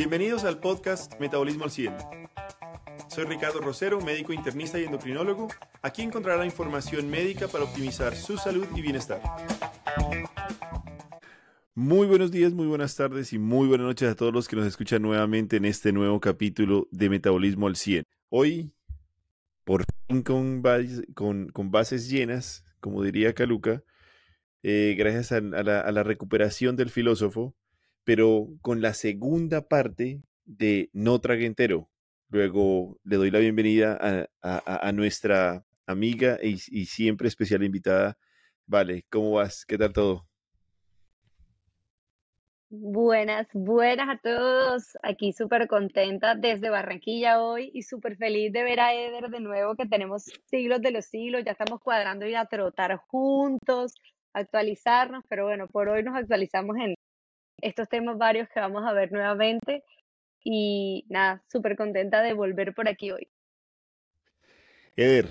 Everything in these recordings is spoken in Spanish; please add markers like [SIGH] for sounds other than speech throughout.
Bienvenidos al podcast Metabolismo al 100. Soy Ricardo Rosero, médico internista y endocrinólogo. Aquí encontrará información médica para optimizar su salud y bienestar. Muy buenos días, muy buenas tardes y muy buenas noches a todos los que nos escuchan nuevamente en este nuevo capítulo de Metabolismo al 100. Hoy, por fin con, bases llenas, como diría Caluca, eh, gracias a la recuperación del filósofo, pero con la segunda parte de No Traguentero. Luego le doy la bienvenida a, nuestra amiga y, siempre especial invitada. Vale, ¿cómo vas? ¿Qué tal todo? Buenas, buenas a todos. Aquí súper contenta desde Barranquilla hoy y súper feliz de ver a Eder de nuevo, que tenemos siglos de los siglos, ya estamos cuadrando y a trotar juntos, actualizarnos, pero bueno, por hoy nos actualizamos en, estos temas varios que vamos a ver nuevamente. Y nada, súper contenta de volver por aquí hoy. Eder,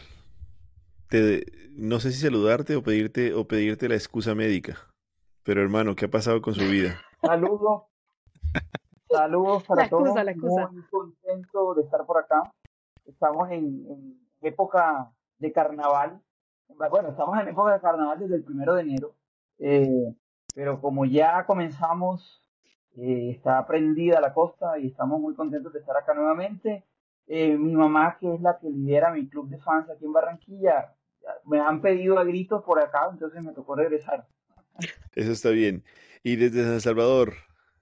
te, no sé si saludarte o pedirte o pedirte la excusa médica. Pero hermano, ¿qué ha pasado con su vida? [LAUGHS] Saludos. [LAUGHS] Saludos para todos. Muy contento de estar por acá. Estamos en, época de carnaval. Bueno, estamos en época de carnaval desde el primero de enero. Eh, pero como ya comenzamos, eh, está prendida la costa y estamos muy contentos de estar acá nuevamente. Eh, mi mamá, que es la que lidera mi club de fans aquí en Barranquilla, me han pedido a gritos por acá, entonces me tocó regresar. Eso está bien. Y desde San Salvador,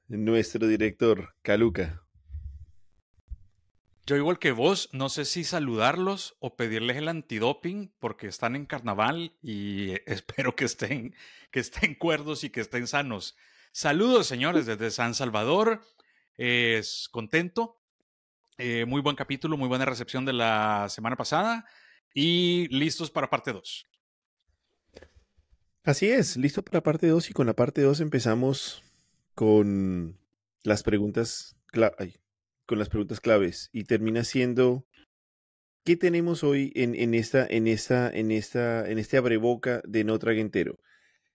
nuestro director, Caluca. Yo igual que vos, no sé si saludarlos o pedirles el antidoping porque están en carnaval y [LAUGHS] espero que estén, que estén cuerdos y que estén sanos. Saludos, señores, desde San Salvador. Es contento. Eh, muy buen capítulo, muy buena recepción de la semana pasada y listos para parte 2. Así es, listo para parte 2 y con la parte 2 empezamos con las preguntas. Ay, con las preguntas claves y termina siendo ¿qué tenemos hoy en, en, esta, en, esta, en, esta, en este abreboca de no traguentero?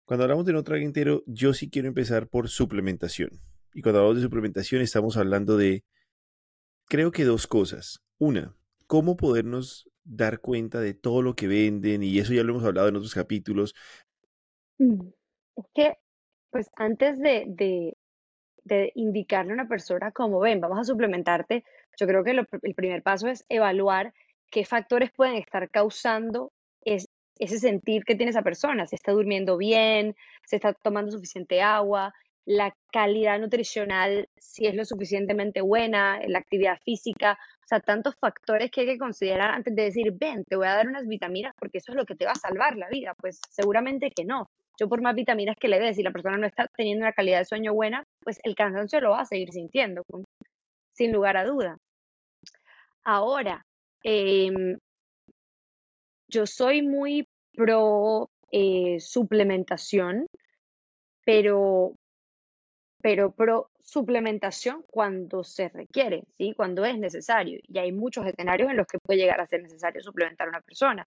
Cuando hablamos de no traguentero, yo sí quiero empezar por suplementación. Y cuando hablamos de suplementación, estamos hablando de, creo que dos cosas. Una, cómo podernos dar cuenta de todo lo que venden, y eso ya lo hemos hablado en otros capítulos. Mm, es que, pues antes de, de indicarle a una persona como ven, vamos a suplementarte, yo creo que el primer paso es evaluar qué factores pueden estar causando ese sentir que tiene esa persona, si está durmiendo bien, si está tomando suficiente agua, la calidad nutricional, si es lo suficientemente buena, la actividad física, o sea, tantos factores que hay que considerar antes de decir, ven, te voy a dar unas vitaminas porque eso es lo que te va a salvar la vida. Pues seguramente que no. Yo por más vitaminas que le dé, si la persona no está teniendo una calidad de sueño buena, pues el cansancio lo va a seguir sintiendo, sin lugar a duda. Ahora, em, yo soy muy pro eh, suplementación, pero, pero pro suplementación cuando se requiere, ¿sí? cuando es necesario. Y hay muchos escenarios en los que puede llegar a ser necesario suplementar a una persona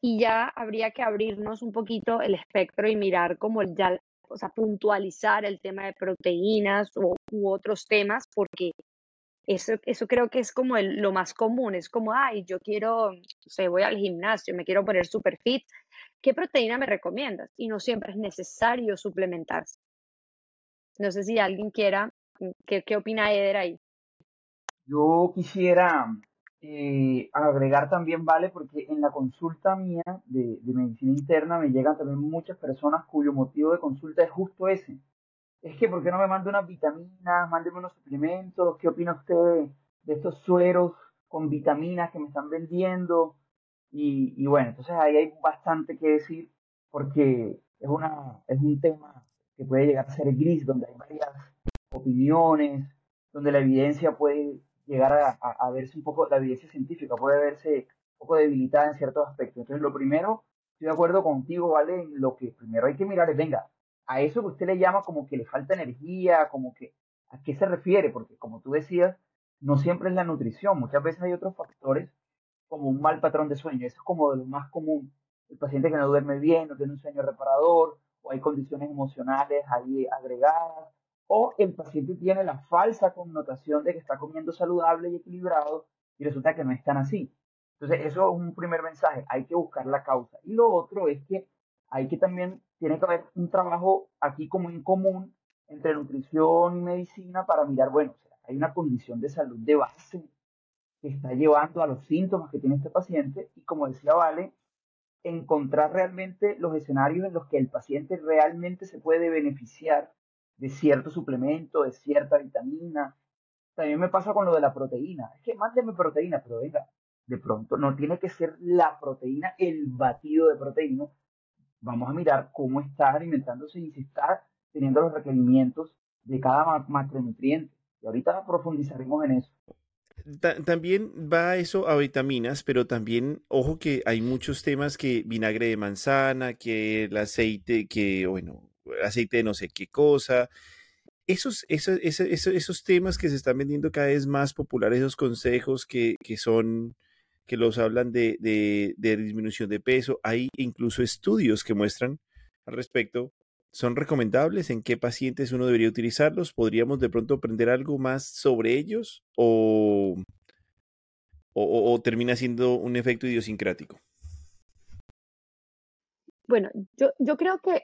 y ya habría que abrirnos un poquito el espectro y mirar como ya, o sea, puntualizar el tema de proteínas u, otros temas, porque eso, eso creo que es como el, lo más común, es como, ay, yo quiero, no sé, voy al gimnasio, me quiero poner super fit, ¿qué proteína me recomiendas? Y no siempre es necesario suplementarse. No sé si alguien quiera, ¿qué, qué opina Eder ahí? Yo quisiera eh, agregar también vale porque en la consulta mía de, medicina interna me llegan también muchas personas cuyo motivo de consulta es justo ese. Es que, ¿por qué no me manda unas vitaminas? Mándeme unos suplementos. ¿Qué opina usted de estos sueros con vitaminas que me están vendiendo? Y, y bueno, entonces ahí hay bastante que decir porque es, una, es un tema que puede llegar a ser gris, donde hay varias opiniones, donde la evidencia puede llegar a, verse un poco, la evidencia científica puede verse un poco debilitada en ciertos aspectos. Entonces, lo primero, estoy de acuerdo contigo, ¿vale? Lo que primero hay que mirar es, venga, a eso que usted le llama como que le falta energía, como que, ¿a qué se refiere? Porque como tú decías, no siempre es la nutrición, muchas veces hay otros factores como un mal patrón de sueño, eso es como de lo más común. El paciente que no duerme bien, no tiene un sueño reparador, o hay condiciones emocionales ahí agregadas, o el paciente tiene la falsa connotación de que está comiendo saludable y equilibrado y resulta que no es tan así. Entonces, eso es un primer mensaje, hay que buscar la causa. Y lo otro es que hay que también, tiene que haber un trabajo aquí como en común entre nutrición y medicina para mirar, bueno, hay una condición de salud de base que está llevando a los síntomas que tiene este paciente y como decía Vale, encontrar realmente los escenarios en los que el paciente realmente se puede beneficiar de cierto suplemento, de cierta vitamina. También me pasa con lo de la proteína. Es que mándeme proteína, pero venga, de pronto no tiene que ser la proteína, el batido de proteína. Vamos a mirar cómo está alimentándose y si está teniendo los requerimientos de cada macronutriente. Y ahorita profundizaremos en eso. también va eso a vitaminas, pero también, ojo que hay muchos temas que vinagre de manzana, que el aceite, que, bueno, aceite de no sé qué cosa. Esos, esos, esos, esos temas que se están vendiendo cada vez más populares, esos consejos que, que son, que los hablan de, de, disminución de peso, hay incluso estudios que muestran al respecto ¿Son recomendables? ¿En qué pacientes uno debería utilizarlos? ¿Podríamos de pronto aprender algo más sobre ellos? ¿O, o, termina siendo un efecto idiosincrático? Bueno, yo, yo creo que,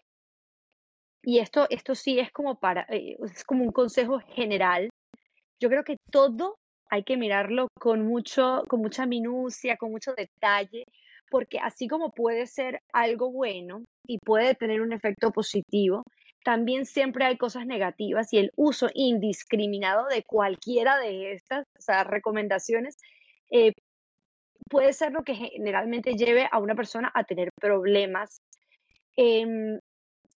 y esto, esto sí es como para, eh, es como un consejo general, yo creo que todo hay que mirarlo con mucho, con mucha minucia, con mucho detalle, porque así como puede ser algo bueno y puede tener un efecto positivo, también siempre hay cosas negativas y el uso indiscriminado de cualquiera de estas recomendaciones eh, puede ser lo que generalmente lleve a una persona a tener problemas. Em,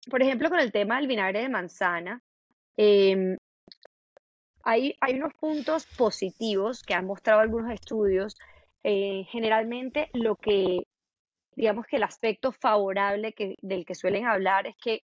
por ejemplo, con el tema del vinagre de manzana, em, hay, hay unos puntos positivos que han mostrado algunos estudios. Eh, generalmente lo que, digamos que el aspecto favorable que, del que suelen hablar es que,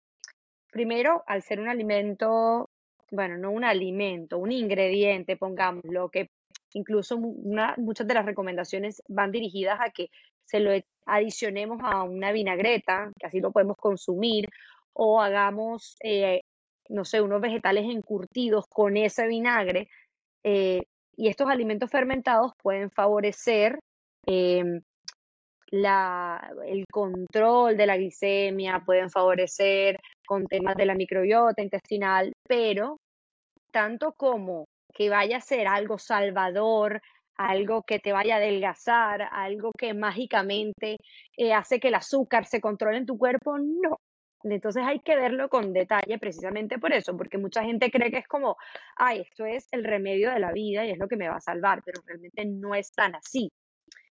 primero, al ser un alimento, bueno, no un alimento, un ingrediente, pongámoslo, que incluso muchas de las recomendaciones van dirigidas a que se lo adicionemos a una vinagreta, que así lo podemos consumir, o hagamos, eh, no sé, unos vegetales encurtidos con ese vinagre, eh, y estos alimentos fermentados pueden favorecer em, el control de la glicemia, pueden favorecer con temas de la microbiota intestinal, pero tanto como que vaya a ser algo salvador, algo que te vaya a adelgazar, algo que mágicamente eh, hace que el azúcar se controle en tu cuerpo, no. Entonces hay que verlo con detalle precisamente por eso, porque mucha gente cree que es como, ay, esto es el remedio de la vida y es lo que me va a salvar, pero realmente no es tan así.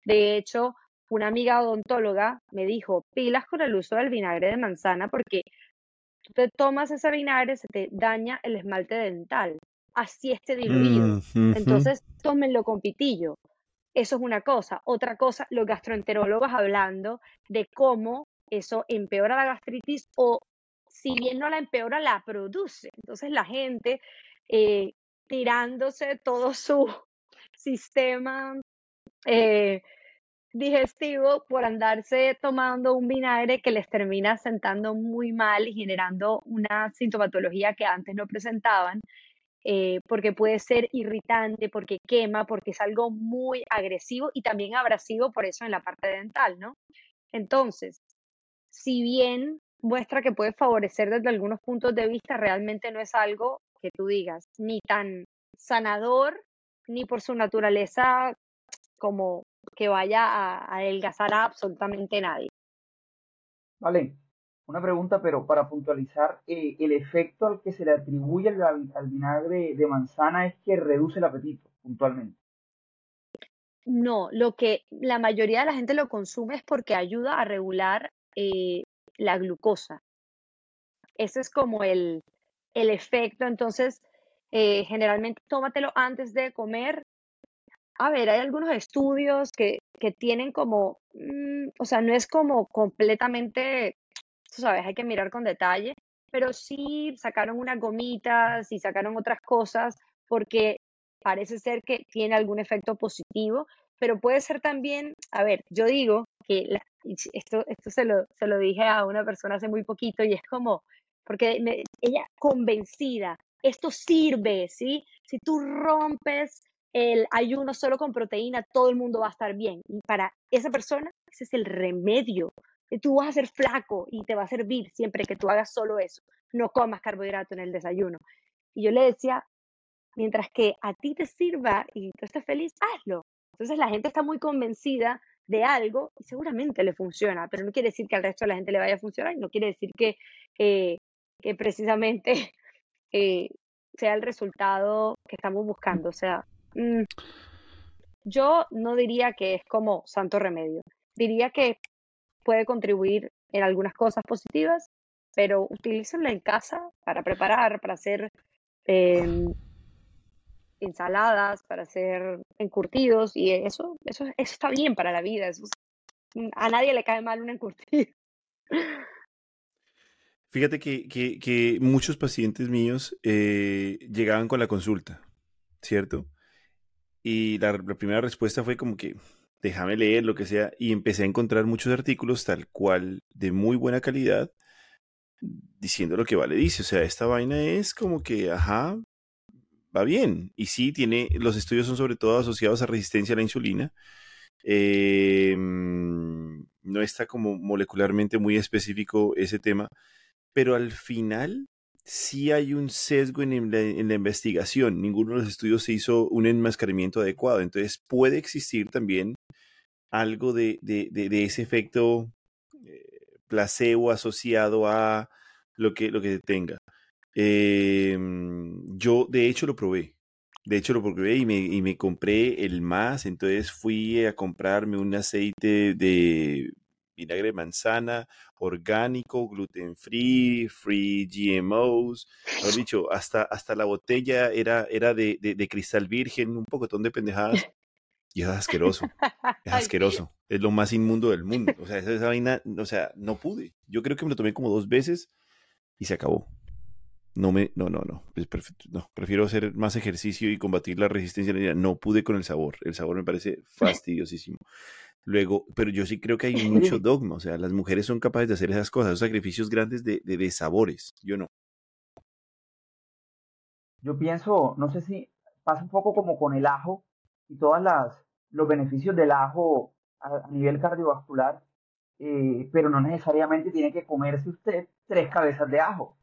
De hecho, una amiga odontóloga me dijo, pilas con el uso del vinagre de manzana porque tú te tomas ese vinagre, se te daña el esmalte dental, así esté diluido. Mm, Entonces, tómenlo con pitillo. Eso es una cosa. Otra cosa, los gastroenterólogos hablando de cómo eso empeora la gastritis o si bien no la empeora, la produce. Entonces la gente eh, tirándose todo su [LAUGHS] sistema eh, digestivo por andarse tomando un vinagre que les termina sentando muy mal y generando una sintomatología que antes no presentaban, eh, porque puede ser irritante, porque quema, porque es algo muy agresivo y también abrasivo por eso en la parte dental, ¿no? Entonces, si bien muestra que puede favorecer desde algunos puntos de vista, realmente no es algo que tú digas ni tan sanador, ni por su naturaleza como que vaya a adelgazar a absolutamente nadie. Vale, una pregunta, pero para puntualizar, eh, el efecto al que se le atribuye al, al, vinagre de manzana es que reduce el apetito, puntualmente. No, lo que la mayoría de la gente lo consume es porque ayuda a regular eh, la glucosa. Ese es como el, el efecto. Entonces, eh, generalmente tómatelo antes de comer. A ver, hay algunos estudios que, que tienen como, mm, o sea, no es como completamente, sabes, hay que mirar con detalle, pero sí sacaron unas gomitas y sacaron otras cosas porque parece ser que tiene algún efecto positivo, pero puede ser también, a ver, yo digo que esto, esto se, lo, se lo dije a una persona hace muy poquito y es como, porque ella convencida, esto sirve, ¿sí? Si tú rompes el ayuno solo con proteína, todo el mundo va a estar bien. Y para esa persona, ese es el remedio. Tú vas a ser flaco y te va a servir siempre que tú hagas solo eso. No comas carbohidrato en el desayuno. Y yo le decía, mientras que a ti te sirva y tú estés feliz, hazlo. Entonces la gente está muy convencida de algo seguramente le funciona, pero no quiere decir que al resto de la gente le vaya a funcionar y no quiere decir que, eh, que precisamente [LAUGHS] eh, sea el resultado que estamos buscando. O sea, mm, yo no diría que es como santo remedio. Diría que puede contribuir en algunas cosas positivas, pero utilícenlo en casa para preparar, para hacer em, ensaladas, para hacer encurtidos y eso, eso, está bien para la vida. a nadie le cae mal un encurtido. [LAUGHS] Fíjate que, muchos pacientes míos eh, llegaban con la consulta, ¿cierto? Y la, primera respuesta fue como que, déjame leer lo que sea, y empecé a encontrar muchos artículos tal cual de muy buena calidad, diciendo lo que vale dice. O sea, esta vaina es como que, ajá, va bien. Y sí, tiene, los estudios son sobre todo asociados a resistencia a la insulina. Em, no está como molecularmente muy específico ese tema, pero al final sí hay un sesgo en la, investigación. Ninguno de los estudios se hizo un enmascaramiento adecuado. Entonces puede existir también algo de, ese efecto eh, placebo asociado a lo que, lo que tenga. Em, yo, de hecho, lo probé. De hecho, lo probé y me, y me compré el más. Entonces fui a comprarme un aceite de vinagre de manzana, orgánico, gluten free, free GMOs. Lo dicho, hasta, hasta la botella era, era de, de, cristal virgen, un pocotón de pendejadas. [LAUGHS] Y es asqueroso. Es asqueroso. Es lo más inmundo del mundo. O sea, esa, esa vaina, o sea, no pude. Yo creo que me lo tomé como dos veces y se acabó. No me, no, no, no, perfecto, no, prefiero hacer más ejercicio y combatir la resistencia a la No pude con el sabor, el sabor me parece [LAUGHS] fastidiosísimo. Luego, pero yo sí creo que hay mucho [LAUGHS] dogma, o sea, las mujeres son capaces de hacer esas cosas, esos sacrificios grandes de, de, sabores, yo no. Yo pienso, no sé si pasa un poco como con el ajo y todas las los beneficios del ajo a, nivel cardiovascular, eh, pero no necesariamente tiene que comerse usted tres cabezas de ajo.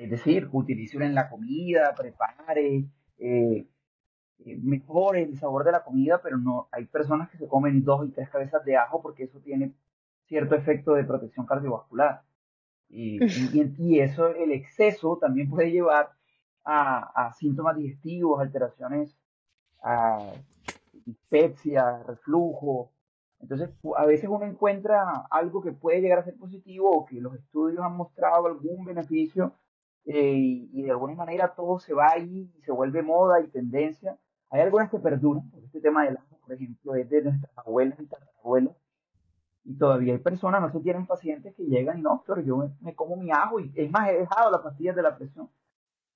Es decir, utilice en la comida, prepare, eh, eh, mejore el sabor de la comida, pero no hay personas que se comen dos y tres cabezas de ajo porque eso tiene cierto efecto de protección cardiovascular. Y, y, eso, el exceso también puede llevar a, síntomas digestivos, alteraciones, a dispepsia, reflujo. Entonces, a veces uno encuentra algo que puede llegar a ser positivo o que los estudios han mostrado algún beneficio eh, y de alguna manera todo se va ahí y se vuelve moda y tendencia. Hay algunas que perduran, este tema del ajo, por ejemplo, es de nuestras abuelas y tatarabuelas, y todavía hay personas, no se tienen pacientes que llegan y no, pero yo me, como mi ajo, y es más, he dejado las pastillas de la presión,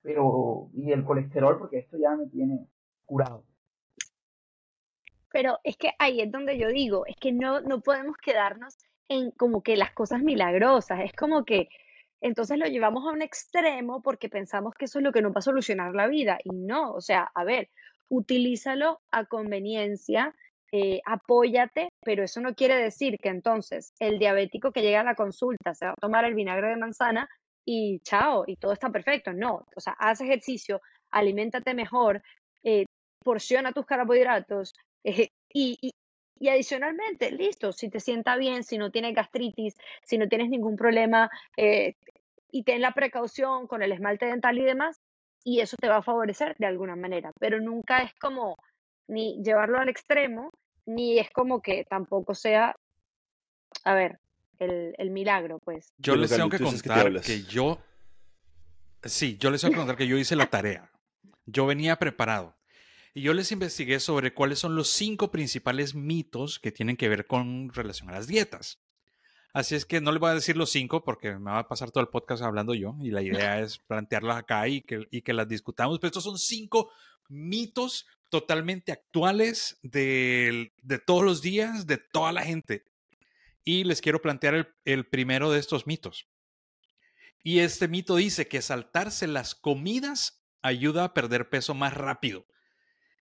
pero, y el colesterol, porque esto ya me tiene curado. Pero es que ahí es donde yo digo, es que no, no podemos quedarnos en como que las cosas milagrosas, es como que entonces lo llevamos a un extremo porque pensamos que eso es lo que nos va a solucionar la vida y no, o sea, a ver, utilízalo a conveniencia, eh, apóyate, pero eso no quiere decir que entonces el diabético que llega a la consulta se va a tomar el vinagre de manzana y chao, y todo está perfecto. No, o sea, haz ejercicio, aliméntate mejor, eh, porciona tus carbohidratos [LAUGHS] eh, y, y, y adicionalmente, listo, si te sienta bien, si no tienes gastritis, si no tienes ningún problema y ten la precaución con el esmalte dental y demás, y eso te va a favorecer de alguna manera, pero nunca es como ni llevarlo al extremo, ni es como que tampoco sea, a ver, el, milagro, pues. Yo les tengo que contar que, yo, sí, yo les tengo que contar que yo hice la tarea. Yo venía preparado. Y yo les investigué sobre cuáles son los cinco principales mitos que tienen que ver con relación a las dietas. Así es que no les voy a decir los cinco porque me va a pasar todo el podcast hablando yo y la idea es plantearlas acá y que, y que las discutamos. Pero estos son cinco mitos totalmente actuales de, de todos los días, de toda la gente. Y les quiero plantear el, el primero de estos mitos. Y este mito dice que saltarse las comidas ayuda a perder peso más rápido.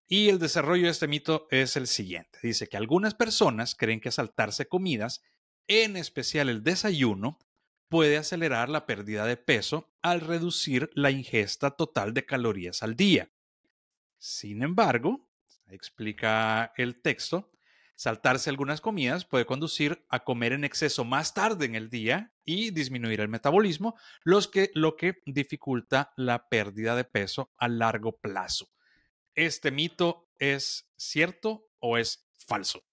Y el desarrollo de este mito es el siguiente. Dice que algunas personas creen que saltarse comidas, en especial el desayuno, puede acelerar la pérdida de peso al reducir la ingesta total de calorías al día. Sin embargo, explica el texto, saltarse algunas comidas puede conducir a comer en exceso más tarde en el día y disminuir el metabolismo, que, lo que dificulta la pérdida de peso a largo plazo. ¿Este mito es cierto o es falso?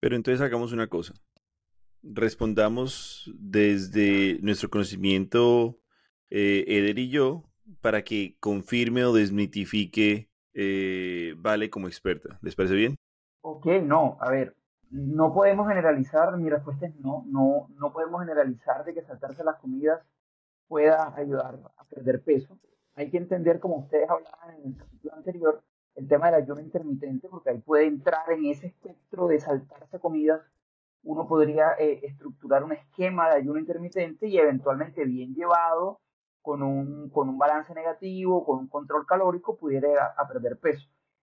Pero entonces hagamos una cosa. Respondamos desde nuestro conocimiento, eh, Eder y yo, para que confirme o desmitifique eh, Vale como experta. ¿Les parece bien? Ok, no, a ver, no podemos generalizar, mi respuesta es no, no, no podemos generalizar de que saltarse las comidas pueda ayudar a perder peso. Hay que entender, como ustedes hablaban en el capítulo anterior, el tema del ayuno intermitente, porque ahí puede entrar en ese espectro de saltarse comidas. Uno podría eh, estructurar un esquema de ayuno intermitente y eventualmente bien llevado, con un, con un balance negativo, con un control calórico, pudiera a perder peso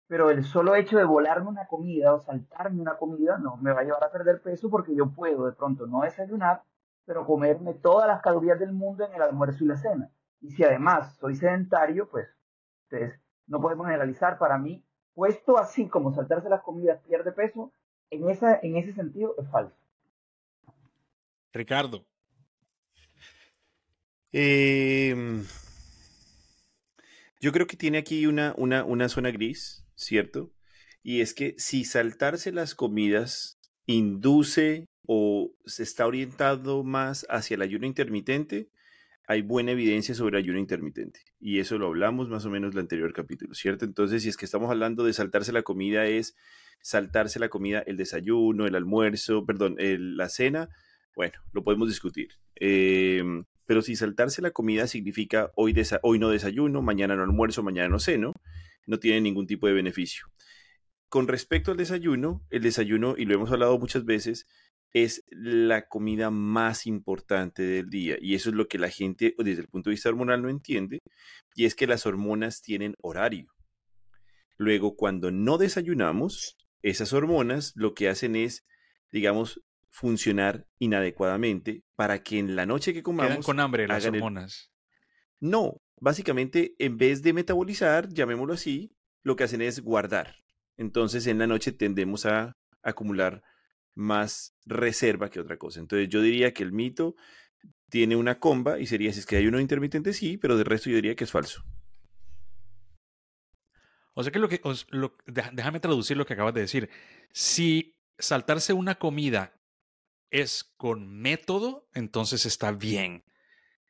pero el solo hecho de volarme una comida o saltarme una comida no me va a llevar a perder peso porque yo puedo de pronto no desayunar, pero comerme todas las calorías del mundo en el almuerzo y la cena. Y si además soy sedentario, pues entonces no podemos generalizar. Para mí, puesto así como saltarse las comidas pierde peso, en, esa, en ese sentido es falso. Ricardo. Em, yo creo que tiene aquí una, una, una zona gris ¿cierto? Y es que si saltarse las comidas induce o se está orientado más hacia el ayuno intermitente, hay buena evidencia sobre ayuno intermitente. Y eso lo hablamos más o menos en el anterior capítulo, ¿cierto? Entonces, si es que estamos hablando de saltarse la comida, es saltarse la comida, el desayuno, el almuerzo, perdón, la cena, bueno, lo podemos discutir. Em, pero si saltarse la comida significa hoy, hoy no desayuno, mañana no almuerzo, mañana no ceno, no tiene ningún tipo de beneficio. Con respecto al desayuno, el desayuno, y lo hemos hablado muchas veces, es la comida más importante del día. Y eso es lo que la gente, desde el punto de vista hormonal, no entiende. Y es que las hormonas tienen horario. Luego, cuando no desayunamos, esas hormonas lo que hacen es, digamos, funcionar inadecuadamente para que en la noche que comamos... Quedan con hambre las hormonas. No, básicamente, en vez de metabolizar, llamémoslo así, lo que hacen es guardar. Entonces, en la noche tendemos a acumular más reserva que otra cosa. Entonces, yo diría que el mito tiene una comba y sería si es que hay uno intermitente, sí, pero de resto yo diría que es falso. O sea que lo que, déjame traducir lo que acabas de decir. Si saltarse una comida es con método, entonces está bien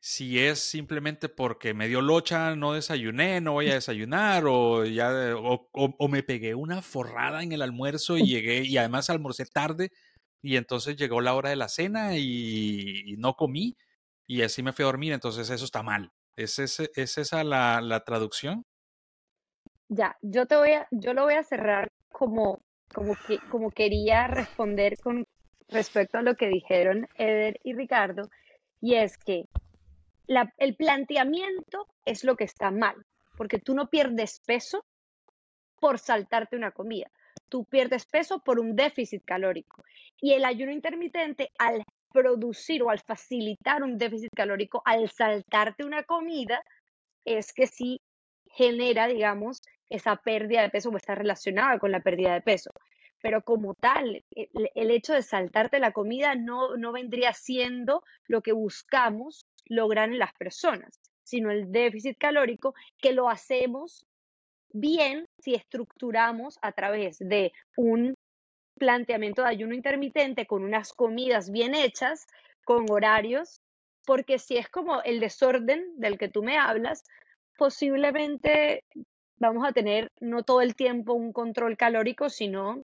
si es simplemente porque me dio locha, no desayuné, no voy a desayunar, o ya o, me pegué una forrada en el almuerzo y llegué, y además almorcé tarde, y entonces llegó la hora de la cena y, no comí, y así me fui a dormir, entonces eso está mal. ¿Es, es esa la, la, traducción? Ya, yo te voy a, yo lo voy a cerrar como, como, que, como quería responder con respecto a lo que dijeron Eder y Ricardo, y es que el planteamiento es lo que está mal, porque tú no pierdes peso por saltarte una comida, tú pierdes peso por un déficit calórico. Y el ayuno intermitente, al producir o al facilitar un déficit calórico, al saltarte una comida, es que sí genera, digamos, esa pérdida de peso o está relacionada con la pérdida de peso. Pero como tal, el, hecho de saltarte la comida no, no vendría siendo lo que buscamos lograr en las personas, sino el déficit calórico que lo hacemos bien si estructuramos a través de un planteamiento de ayuno intermitente con unas comidas bien hechas, con horarios, porque si es como el desorden del que tú me hablas, posiblemente vamos a tener no todo el tiempo un control calórico, sino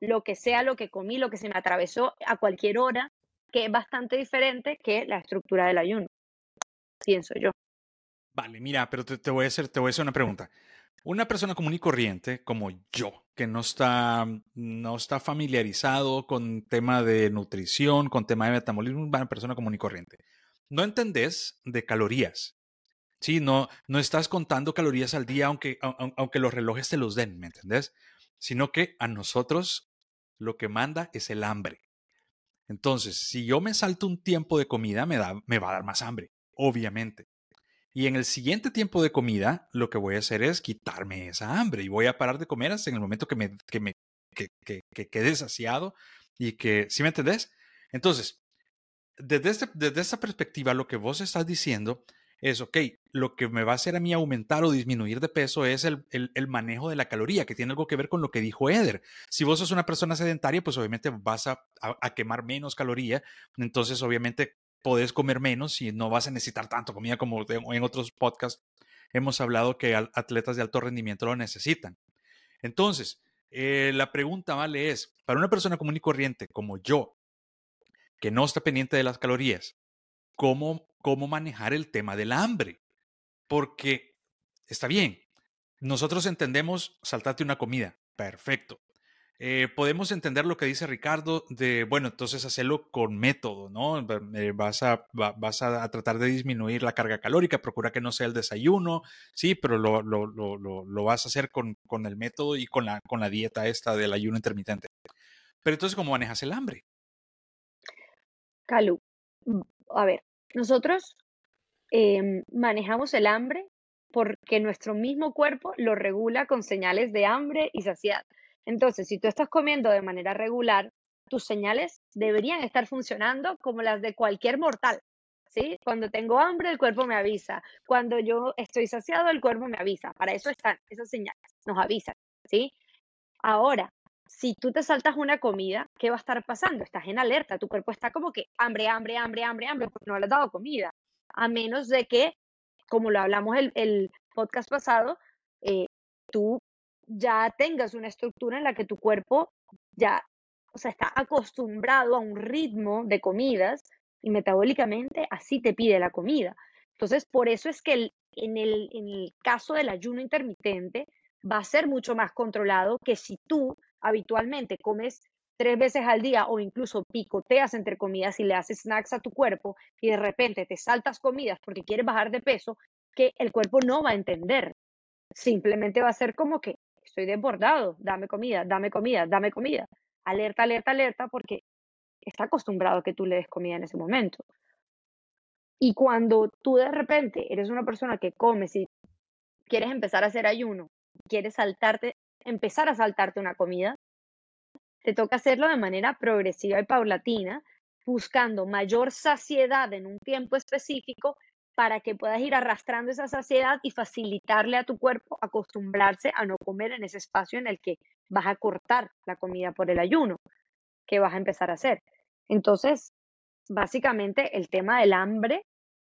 lo que sea lo que comí, lo que se me atravesó a cualquier hora, que es bastante diferente que la estructura del ayuno, pienso yo. Vale, mira, pero te, voy a hacer, te voy a hacer una pregunta. Una persona común y corriente como yo, que no está, no está familiarizado con tema de nutrición, con tema de metabolismo, una persona común y corriente. No entendés de calorías. Sí, no, no estás contando calorías al día aunque, aunque los relojes te los den, ¿me entendés? Sino que a nosotros lo que manda es el hambre. Entonces, si yo me salto un tiempo de comida, me, da, me va a dar más hambre, obviamente. Y en el siguiente tiempo de comida, lo que voy a hacer es quitarme esa hambre y voy a parar de comer hasta en el momento que me, que me que, que, quede saciado y que, ¿sí me entendés? Entonces, desde, este, desde esta perspectiva, lo que vos estás diciendo es, ok, lo que me va a hacer a mí aumentar o disminuir de peso es el, manejo de la caloría, que tiene algo que ver con lo que dijo Eder. Si vos sos una persona sedentaria, pues obviamente vas a, quemar menos caloría, entonces obviamente podés comer menos y no vas a necesitar tanto comida como en otros podcasts hemos hablado que atletas de alto rendimiento lo necesitan. Entonces, eh, la pregunta, vale, es, para una persona común y corriente como yo, que no está pendiente de las calorías, ¿cómo cómo manejar el tema del hambre. Porque está bien, nosotros entendemos saltarte una comida, perfecto. Eh, podemos entender lo que dice Ricardo de, bueno, entonces hacerlo con método, ¿no? Eh, vas, a, vas a, tratar de disminuir la carga calórica, procura que no sea el desayuno, sí, pero lo, lo, lo, lo vas a hacer con, con, el método y con la, con la dieta esta del ayuno intermitente. Pero entonces, ¿cómo manejas el hambre? Calu, mm, a ver, nosotros em, manejamos el hambre porque nuestro mismo cuerpo lo regula con señales de hambre y saciedad. Entonces, si tú estás comiendo de manera regular, tus señales deberían estar funcionando como las de cualquier mortal. ¿Sí? Cuando tengo hambre, el cuerpo me avisa. Cuando yo estoy saciado, el cuerpo me avisa. Para eso están esas señales, nos avisan, ¿sí? Ahora, si tú te saltas una comida, ¿qué va a estar pasando? Estás en alerta, tu cuerpo está como que hambre, hambre, hambre, hambre, hambre, porque no le has dado comida. A menos de que, como lo hablamos el, el podcast pasado, eh, tú ya tengas una estructura en la que tu cuerpo ya, o sea, está acostumbrado a un ritmo de comidas y metabólicamente así te pide la comida. Entonces, por eso es que en, el, en el caso del ayuno intermitente va a ser mucho más controlado que si tú habitualmente comes tres veces al día o incluso picoteas entre comidas y le haces snacks a tu cuerpo y de repente te saltas comidas porque quieres bajar de peso, que el cuerpo no va a entender. Simplemente va a ser como que estoy desbordado, dame comida, dame comida, dame comida. Alerta, alerta, alerta, porque está acostumbrado a que tú le des comida en ese momento. Y cuando tú de repente eres una persona que comes y quieres empezar a hacer ayuno, quieres saltarte empezar a saltarte una comida, te toca hacerlo de manera progresiva y paulatina, buscando mayor saciedad en un tiempo específico para que puedas ir arrastrando esa saciedad y facilitarle a tu cuerpo acostumbrarse a no comer en ese espacio en el que vas a cortar la comida por el ayuno que vas a empezar a hacer. Entonces, básicamente el tema del hambre,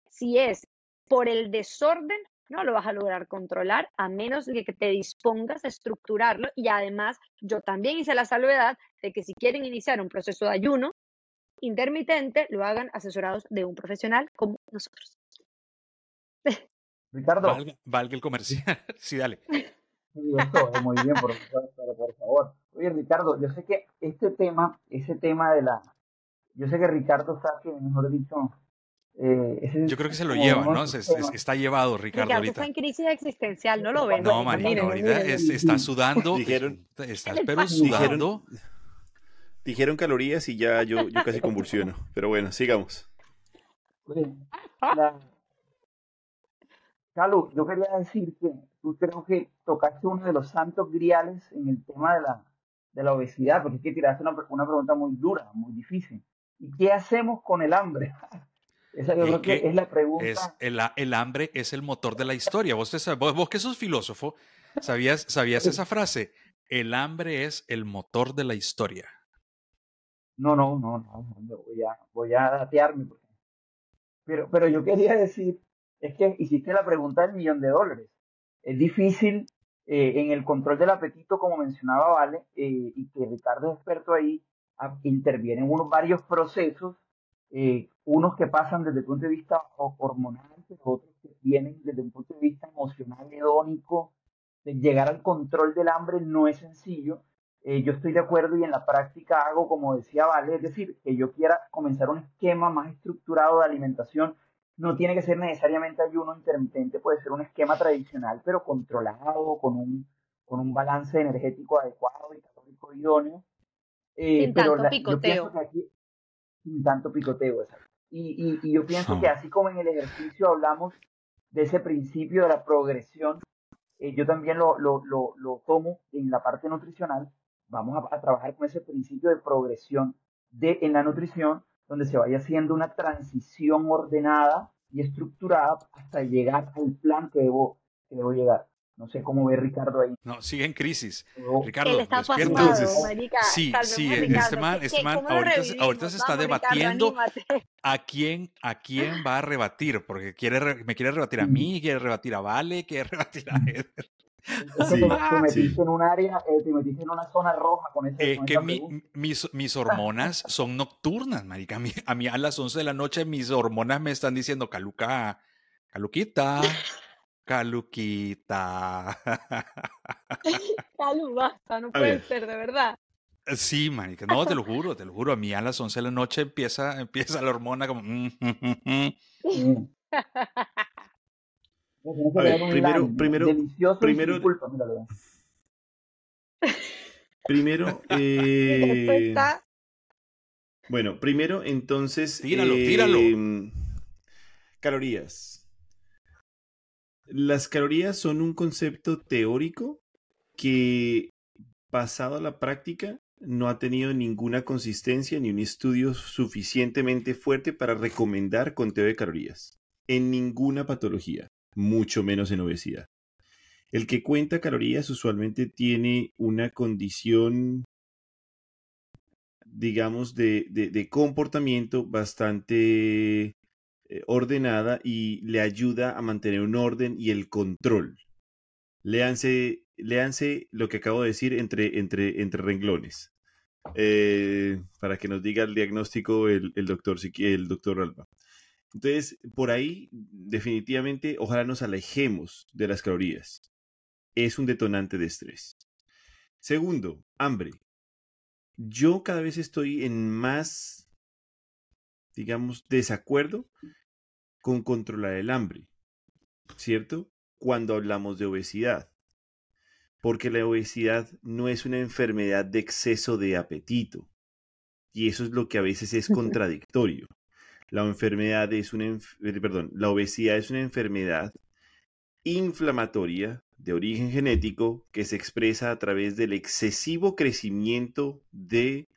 si es por el desorden no lo vas a lograr controlar a menos de que te dispongas a estructurarlo y además yo también hice la salvedad de que si quieren iniciar un proceso de ayuno intermitente, lo hagan asesorados de un profesional como nosotros. Ricardo. Valga, el comercial. [LAUGHS] sí, dale. Sí, esto muy bien, por, por favor. Oye, Ricardo, yo sé que este tema, ese tema de la... Yo sé que Ricardo que mejor dicho, eh, Yo creo que se lo lleva, ¿no? está llevado Ricardo, ahorita. está en crisis existencial, no lo ven. No, Marina, ahorita está sudando. Dijeron, está pero sudando. Dijeron, calorías y ya yo, yo casi convulsiono. Pero bueno, sigamos. Carlos, yo quería decir que tú creo que tocaste uno de los santos griales en el tema de la, de la obesidad, porque es que tiraste una, una pregunta muy dura, muy difícil. ¿Y qué hacemos con el hambre? [LAUGHS] Esa yo creo que, es la pregunta. el, hambre es el motor de la historia. Vos, vos, que sos filósofo, ¿sabías, ¿sabías esa frase? El hambre es el motor de la historia. No, no, no, no, voy a, voy a datearme. Pero, pero yo quería decir, es que hiciste la pregunta del millón de dólares. Es difícil eh, en el control del apetito, como mencionaba Vale, eh, y que Ricardo es experto ahí, intervienen unos varios procesos eh, unos que pasan desde el punto de vista hormonal, pero otros que vienen desde un punto de vista emocional, hedónico. Llegar al control del hambre no es sencillo. Eh, yo estoy de acuerdo y en la práctica hago como decía Vale, es decir, que yo quiera comenzar un esquema más estructurado de alimentación no tiene que ser necesariamente ayuno intermitente, puede ser un esquema tradicional, pero controlado, con un, con un balance energético adecuado y calórico idóneo. Eh, sin pero tanto picoteo. Sin tanto picoteo, exacto. Y, y, yo pienso que así como en el ejercicio hablamos de ese principio de la progresión, eh, yo también lo, lo, lo, lo, tomo en la parte nutricional. Vamos a, a, trabajar con ese principio de progresión de, en la nutrición, donde se vaya haciendo una transición ordenada y estructurada hasta llegar al plan que debo, que debo llegar. No sé cómo ve Ricardo ahí. No, sigue en crisis. Ricardo, despierta. sí, sí, este man, este man ahorita, ahorita, se está debatiendo a quién, a quién va a rebatir, porque quiere, me quiere rebatir a mí, quiere rebatir a Vale, quiere [LAUGHS] rebatir a Eder. Sí, te, metiste en un área, eh, te metiste en una zona roja con ese. Es que mi, mis, mis, hormonas son nocturnas, marica. A mí, a mí, a las 11 de la noche mis hormonas me están diciendo, Caluca, Caluquita, Caluquita. [LAUGHS] Calu, basta, no puede ser, de verdad. Sí, marica, no, te lo juro, te lo juro. A mí a las 11 de la noche empieza, empieza la hormona como... [LAUGHS] Mm, mm, mm, primero, primero, primero, primero, [LAUGHS] eh, bueno, primero, entonces, tíralo, tíralo. Em, calorías. Las calorías son un concepto teórico que, pasado a la práctica, no ha tenido ninguna consistencia ni un estudio suficientemente fuerte para recomendar conteo de calorías en ninguna patología, mucho menos en obesidad. El que cuenta calorías usualmente tiene una condición, digamos, de, de comportamiento bastante eh, ordenada y le ayuda a mantener un orden y el control. Léanse, léanse lo que acabo de decir entre, entre, entre renglones. Eh, para que nos diga el diagnóstico el, el, doctor, el doctor Alba. Entonces, por ahí, definitivamente, ojalá nos alejemos de las calorías. Es un detonante de estrés. Segundo, hambre. Yo cada vez estoy en más digamos, desacuerdo con controlar el hambre, ¿cierto? Cuando hablamos de obesidad. Porque la obesidad no es una enfermedad de exceso de apetito. Y eso es lo que a veces es contradictorio. La enfermedad es una, eh, perdón, la obesidad es una enfermedad inflamatoria de origen genético que se expresa a través del excesivo crecimiento de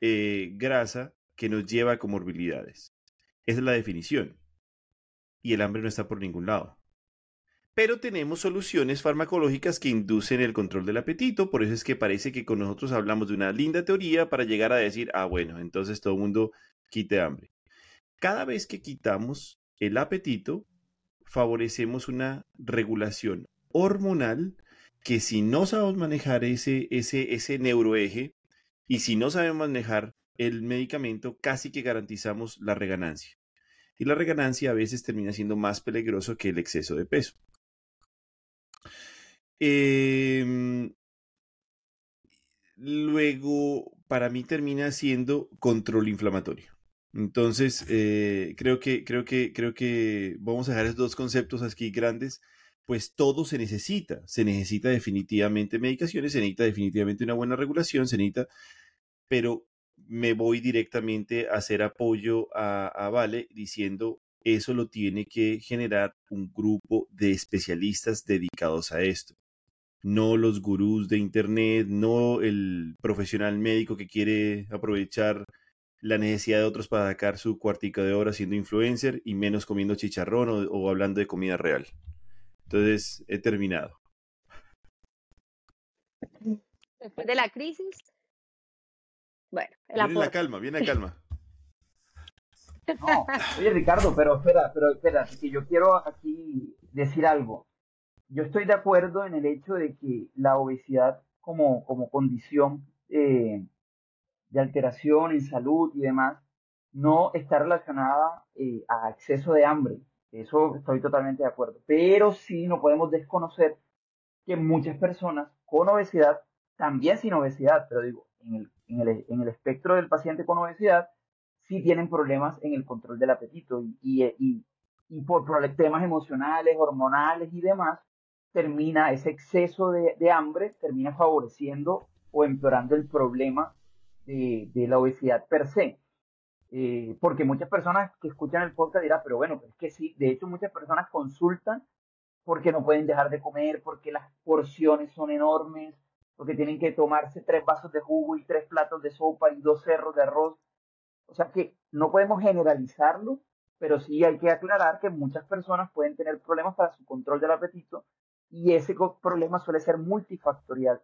eh, grasa que nos lleva a comorbilidades. Esa es la definición. Y el hambre no está por ningún lado. Pero tenemos soluciones farmacológicas que inducen el control del apetito, por eso es que parece que con nosotros hablamos de una linda teoría para llegar a decir, ah, bueno, entonces todo el mundo quite hambre. Cada vez que quitamos el apetito, favorecemos una regulación hormonal que si no sabemos manejar ese, ese, ese neuroeje y si no sabemos manejar el medicamento, casi que garantizamos la reganancia. Y la reganancia a veces termina siendo más peligroso que el exceso de peso. Em, luego, para mí termina siendo control inflamatorio. Entonces, eh, creo, que, creo, que, creo que vamos a dejar esos dos conceptos aquí grandes, pues todo se necesita. Se necesita definitivamente medicaciones, se necesita definitivamente una buena regulación, se necesita, pero me voy directamente a hacer apoyo a, Vale diciendo eso lo tiene que generar un grupo de especialistas dedicados a esto. No los gurús de Internet, no el profesional médico que quiere aprovechar la necesidad de otros para sacar su cuartica de hora siendo influencer y menos comiendo chicharrón o, o hablando de comida real. Entonces, he terminado. Después de la crisis, bueno, Viene la calma, viene la calma. [LAUGHS] oye Ricardo, pero espera, pero espera, que yo quiero aquí decir algo. Yo estoy de acuerdo en el hecho de que la obesidad como, como condición eh, de alteración en salud y demás no está relacionada eh, a exceso de hambre. Eso estoy totalmente de acuerdo. Pero sí no podemos desconocer que muchas personas con obesidad, también sin obesidad, pero digo, en el en el, en el espectro del paciente con obesidad sí tienen problemas en el control del apetito y, y, y por temas emocionales, hormonales y demás, termina ese exceso de, hambre, termina favoreciendo o empeorando el problema de, la obesidad per se. Eh, porque muchas personas que escuchan el podcast dirán, pero bueno, es que sí, de hecho muchas personas consultan porque no pueden dejar de comer, porque las porciones son enormes, porque tienen que tomarse tres vasos de jugo y tres platos de sopa y dos cerros de arroz. O sea que no podemos generalizarlo, pero sí hay que aclarar que muchas personas pueden tener problemas para su control del apetito y ese problema suele ser multifactorial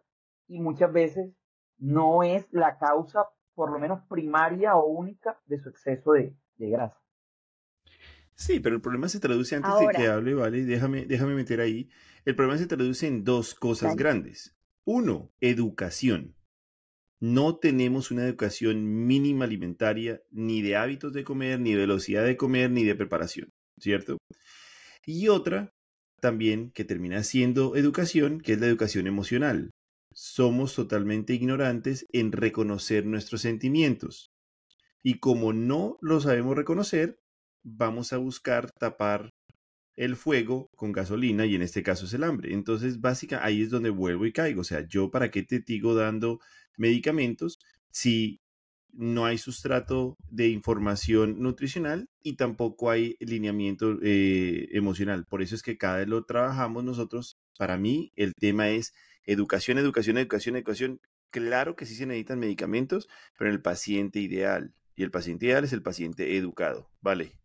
y muchas veces no es la causa, por lo menos primaria o única, de su exceso de, grasa. Sí, pero el problema se traduce antes de que hable, ¿vale? Déjame, déjame meter ahí. El problema se traduce en dos cosas grandes. Uno, educación. No tenemos una educación mínima alimentaria, ni de hábitos de comer, ni de velocidad de comer, ni de preparación, ¿cierto? Y otra, también, que termina siendo educación, que es la educación emocional. Somos totalmente ignorantes en reconocer nuestros sentimientos. Y como no lo sabemos reconocer, vamos a buscar tapar el fuego con gasolina y en este caso es el hambre. Entonces, básicamente ahí es donde vuelvo y caigo. O sea, yo para qué te digo dando medicamentos si no hay sustrato de información nutricional y tampoco hay lineamiento eh, emocional. Por eso es que cada vez lo trabajamos nosotros. Para mí, el tema es educación, educación, educación, educación. Claro que sí se necesitan medicamentos, pero en el paciente ideal. Y el paciente ideal es el paciente educado. Vale.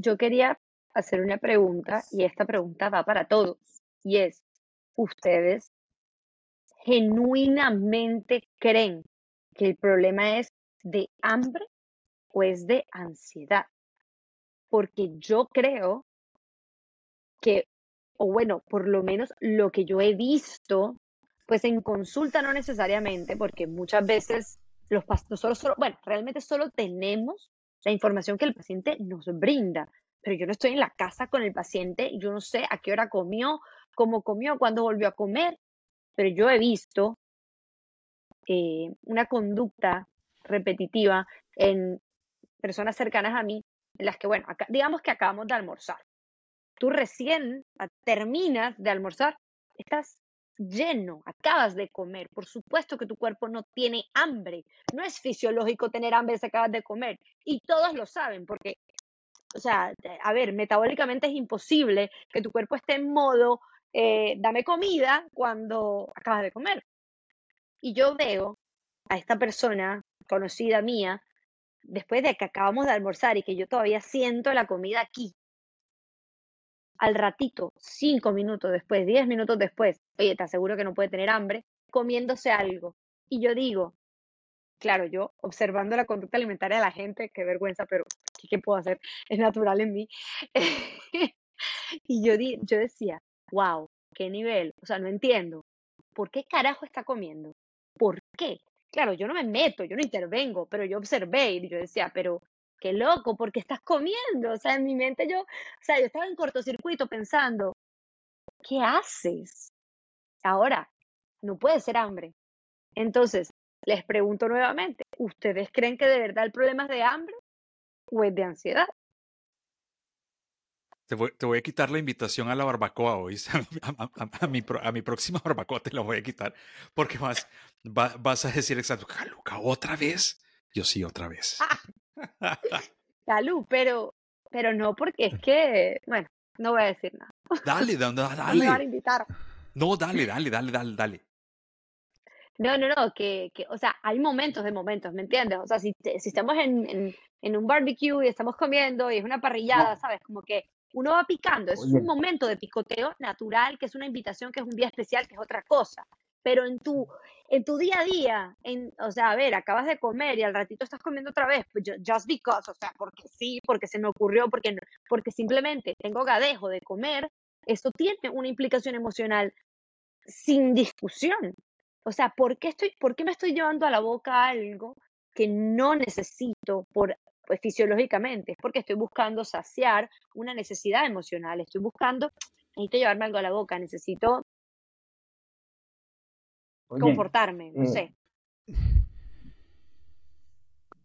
Yo quería hacer una pregunta y esta pregunta va para todos y es, ¿ustedes genuinamente creen que el problema es de hambre o es de ansiedad? Porque yo creo que, o bueno, por lo menos lo que yo he visto, pues en consulta no necesariamente, porque muchas veces los nosotros solo, bueno, realmente solo tenemos la información que el paciente nos brinda. Pero yo no estoy en la casa con el paciente yo no sé a qué hora comió, cómo comió, cuándo volvió a comer. Pero yo he visto eh, una conducta repetitiva en personas cercanas a mí, en las que, bueno, digamos que acabamos de almorzar. Tú recién terminas de almorzar, estás lleno, acabas de comer. Por supuesto que tu cuerpo no tiene hambre. No es fisiológico tener hambre si acabas de comer. Y todos lo saben, porque, o sea, a ver, metabólicamente es imposible que tu cuerpo esté en modo, eh, dame comida cuando acabas de comer. Y yo veo a esta persona conocida mía, después de que acabamos de almorzar y que yo todavía siento la comida aquí, al ratito, cinco minutos después, diez minutos después, oye, te aseguro que no puede tener hambre, comiéndose algo. Y yo digo, claro, yo observando la conducta alimentaria de la gente, qué vergüenza, pero ¿qué, puedo hacer? [LAUGHS] Es natural en mí. [LAUGHS] y yo, di, yo decía, wow, qué nivel, o sea, no entiendo. ¿Por qué carajo está comiendo? ¿Por qué? Claro, yo no me meto, yo no intervengo, pero yo observé y yo decía, pero qué loco, porque estás comiendo. O sea, en mi mente yo, o sea, yo estaba en cortocircuito pensando, ¿qué haces? Ahora, no puede ser hambre. Entonces, les pregunto nuevamente, ¿ustedes creen que de verdad el problema es de hambre o es de ansiedad? Te voy, a quitar la invitación a la barbacoa hoy. [LAUGHS] A, mi, a mi próxima barbacoa te la voy a quitar. Porque vas, vas a decir exacto, Luca, ¿otra vez? Yo sí, otra vez. [LAUGHS] Salud, pero, pero no, porque es que, bueno, no voy a decir nada. Dale, [LAUGHS] dale, dale. No me van a invitar. No, dale, dale, dale, dale, dale. No, no, no, que, que, o sea, hay momentos de momentos, ¿me entiendes? O sea, si, si estamos en, en, en, un barbecue y estamos comiendo y es una parrillada, ¿sabes? Como que uno va picando, es un momento de picoteo natural, que es una invitación, que es un día especial, que es otra cosa pero en tu, en tu día a día, en, o sea, a ver, acabas de comer y al ratito estás comiendo otra vez, pues just because, o sea, porque sí, porque se me ocurrió, porque, porque simplemente tengo gadejo de comer, eso tiene una implicación emocional sin discusión. O sea, ¿por qué, estoy, ¿por qué me estoy llevando a la boca algo que no necesito por, pues, fisiológicamente? Es porque estoy buscando saciar una necesidad emocional, estoy buscando, necesito llevarme algo a la boca, necesito confortarme, no eh, sé.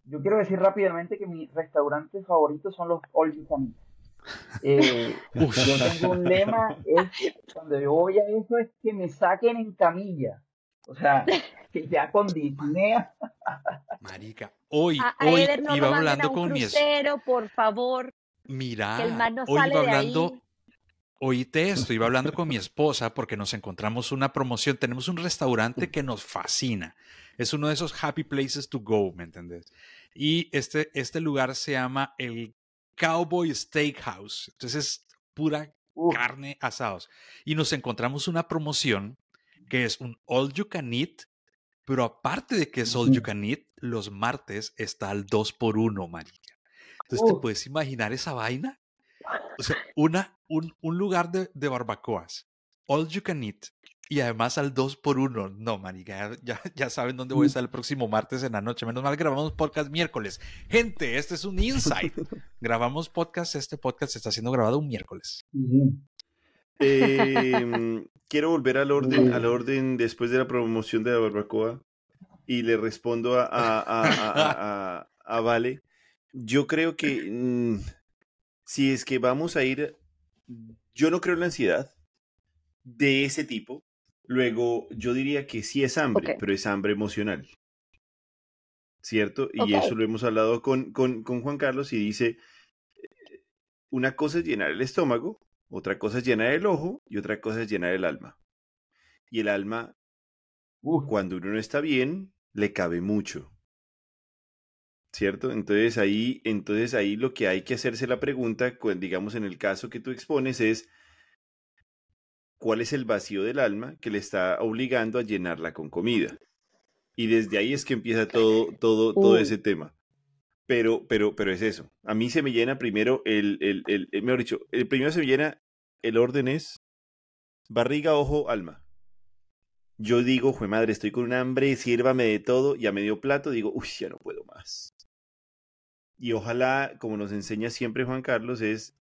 yo quiero decir rápidamente que mis restaurantes favoritos son los All You Can eh, yo tengo un lema, es cuando yo voy a eso es que me saquen en camilla. O sea, que ya con Disney. Marica, hoy, hoy iba hablando con mi esposa. por favor. Mira, hoy iba hablando, oíste esto, iba hablando con mi esposa porque nos encontramos una promoción. Tenemos un restaurante que nos fascina. Es uno de esos happy places to go, ¿me entendés? Y este, este lugar se llama el Cowboy Steakhouse. Entonces es pura carne asados. Y nos encontramos una promoción que es un all you can eat, pero aparte de que es all you can eat, los martes está al 2 por 1 marica. Entonces, ¿te puedes imaginar esa vaina? O sea, una, un, un lugar de, de barbacoas, all you can eat, y además al 2 por 1 No, manica, ya, ya saben dónde voy a estar el próximo martes en la noche. Menos mal grabamos podcast miércoles. Gente, este es un insight. [LAUGHS] grabamos podcast, este podcast está siendo grabado un miércoles. Em, quiero volver al orden, al orden después de la promoción de la barbacoa y le respondo a, a, a, Vale. Yo creo que mm, si es que vamos a ir, yo no creo en la ansiedad de ese tipo. Luego, yo diría que sí es hambre, pero es hambre emocional. ¿Cierto? Y eso lo hemos hablado con, con, con, Juan Carlos y dice, eh, una cosa es llenar el estómago, otra cosa es llenar el ojo y otra cosa es llenar el alma. Y el alma, cuando uno no está bien, le cabe mucho. ¿Cierto? Entonces ahí, entonces ahí lo que hay que hacerse la pregunta, digamos en el caso que tú expones, es, cuál es el vacío del alma que le está obligando a llenarla con comida. Y desde ahí es que empieza todo, todo, todo ese tema. Pero, pero, pero es eso. A mí se me llena primero el, el, el, el mejor dicho, el primero se me llena, el orden es barriga, ojo, alma. Yo digo, jue madre, estoy con un hambre, sírvame de todo, y a medio plato digo, uy, ya no puedo más. Y ojalá, como nos enseña siempre Juan Carlos, es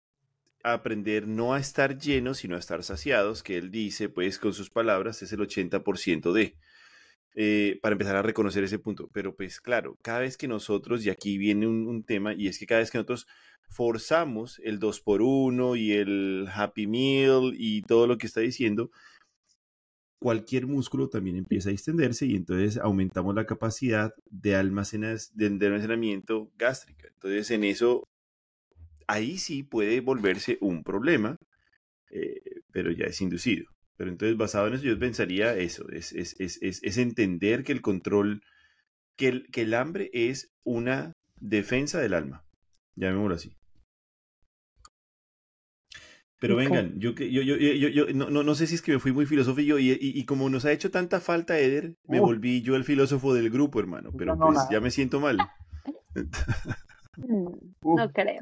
aprender no a estar llenos, sino a estar saciados, que él dice, pues con sus palabras, es el 80% de, eh, para empezar a reconocer ese punto. Pero pues claro, cada vez que nosotros, y aquí viene un, tema, y es que cada vez que nosotros forzamos el 2 por 1 y el Happy Meal y todo lo que está diciendo, cualquier músculo también empieza a extenderse y entonces aumentamos la capacidad de, de almacenamiento gástrica. Entonces en eso ahí sí puede volverse un problema, eh, pero ya es inducido. Pero entonces, basado en eso, yo pensaría eso, es, es, es, es entender que el control, que el, que el hambre es una defensa del alma, llamémoslo así. Pero vengan, yo, yo, yo, yo, yo no, no, no, sé si es que me fui muy filosófico y, y, y, como nos ha hecho tanta falta Eder, me volví yo el filósofo del grupo, hermano. Pero pues ya me siento mal. [LAUGHS] Mm, no creo.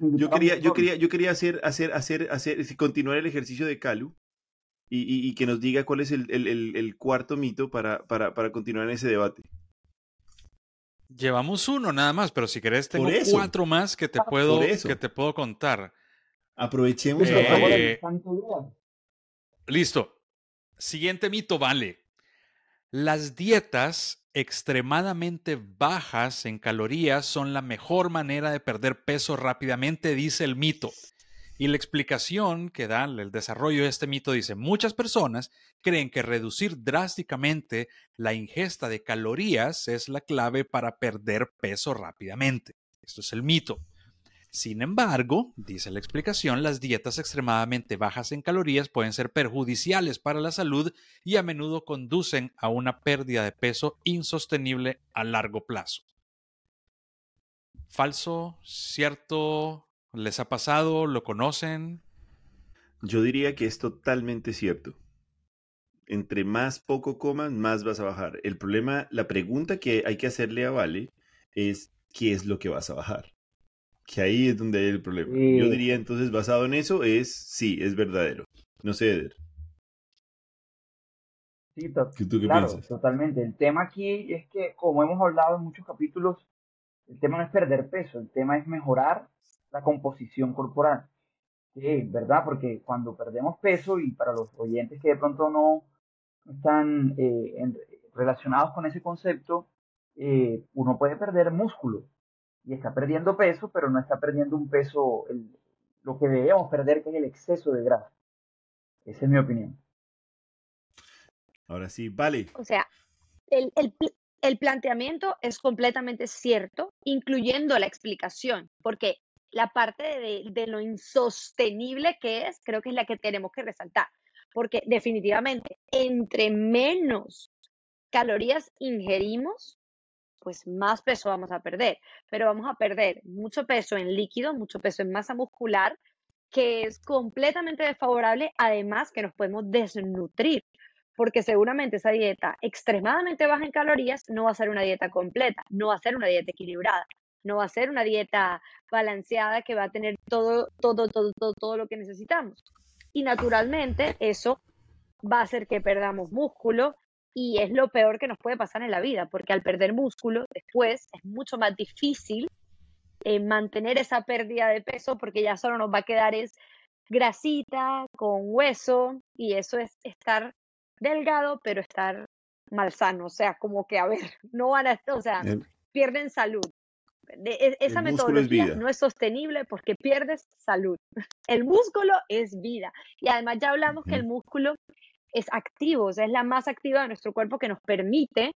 yo quería, yo quería, yo quería hacer, hacer, hacer, hacer, continuar el ejercicio de Calu y, y, que nos diga cuál es el, el, el, cuarto mito para, para, para, continuar en ese debate. Llevamos uno nada más, pero si querés tengo cuatro más que te puedo, que te puedo contar. Aprovechemos eh, Listo. Siguiente mito, vale. Las dietas extremadamente bajas en calorías son la mejor manera de perder peso rápidamente, dice el mito. Y la explicación que da el desarrollo de este mito dice, muchas personas creen que reducir drásticamente la ingesta de calorías es la clave para perder peso rápidamente. Esto es el mito. Sin embargo, dice la explicación, las dietas extremadamente bajas en calorías pueden ser perjudiciales para la salud y a menudo conducen a una pérdida de peso insostenible a largo plazo. ¿Falso? ¿Cierto? ¿Les ha pasado? ¿Lo conocen? Yo diría que es totalmente cierto. Entre más poco comas, más vas a bajar. El problema, la pregunta que hay que hacerle a Vale es, ¿qué es lo que vas a bajar? Que ahí es donde hay el problema. Yo diría entonces, basado en eso, es sí, es verdadero. No sé, Eder. Sí, ¿Tú qué claro, totalmente. El tema aquí es que, como hemos hablado en muchos capítulos, el tema no es perder peso, el tema es mejorar la composición corporal. Sí, ¿verdad? Porque cuando perdemos peso, y para los oyentes que de pronto no están eh, relacionados con ese concepto, eh, uno puede perder músculo y está perdiendo peso, pero no está perdiendo un peso, lo que debemos perder, que es el exceso de grasa. Esa es mi opinión. Ahora sí, vale. O sea, el, el planteamiento es completamente cierto, incluyendo la explicación, porque la parte de, lo insostenible que es, creo que es la que tenemos que resaltar, porque definitivamente entre menos calorías ingerimos, pues más peso vamos a perder, pero vamos a perder mucho peso en líquido, mucho peso en masa muscular, que es completamente desfavorable, además que nos podemos desnutrir, porque seguramente esa dieta extremadamente baja en calorías no va a ser una dieta completa, no va a ser una dieta equilibrada no va a ser una dieta balanceada que va a tener todo, todo, todo, todo, todo lo que necesitamos. Y naturalmente eso va a hacer que perdamos músculo y es lo peor que nos puede pasar en la vida, porque al perder músculo después es mucho más difícil eh, mantener esa pérdida de peso porque ya solo nos va a quedar es grasita con hueso y eso es estar delgado pero estar malsano, o sea, como que a ver, [LAUGHS] no van a, o sea, pierden salud. E, esa metodología no es sostenible porque pierdes salud. [LAUGHS] El músculo es vida. Y además ya hablamos que el músculo es activo, o sea, es la más activa de nuestro cuerpo que nos permite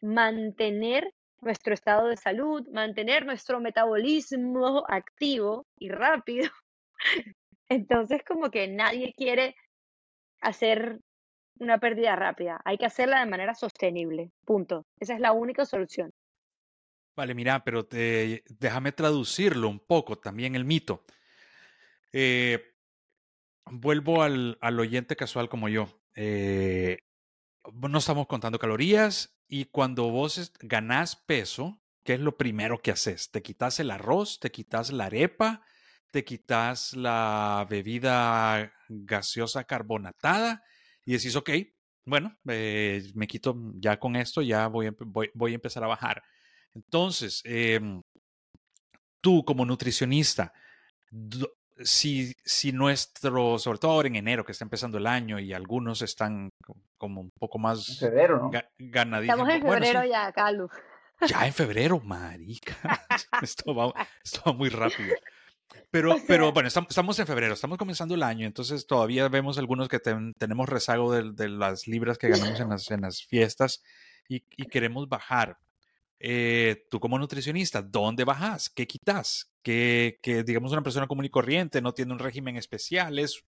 mantener nuestro estado de salud, mantener nuestro metabolismo activo y rápido. [LAUGHS] Entonces, como que nadie quiere hacer una pérdida rápida, hay que hacerla de manera sostenible, punto. Esa es la única solución. Vale, mira, pero te, déjame traducirlo un poco también el mito. Eh, vuelvo al, al, oyente casual como yo. Eh, no estamos contando calorías y cuando vos ganás peso, ¿qué es lo primero que haces? Te quitas el arroz, te quitas la arepa, te quitas la bebida gaseosa carbonatada y decís, ok, bueno, eh, me quito ya con esto, ya voy, voy, voy a empezar a bajar. Entonces, em, tú como nutricionista, si, si nuestro, sobre todo ahora en enero que está empezando el año y algunos están como un poco más en febrero, ¿no? Estamos en febrero ya, Carlos. Ya en febrero, marica. [LAUGHS] esto, va, muy rápido. [LAUGHS] Pero, pero bueno, estamos, en febrero, estamos comenzando el año, entonces todavía vemos algunos que tenemos rezago de, las libras que ganamos en las, en las fiestas y, y, queremos bajar. Eh, tú como nutricionista, ¿dónde bajas? ¿Qué quitas? Que, digamos una persona común y corriente no tiene un régimen especial, es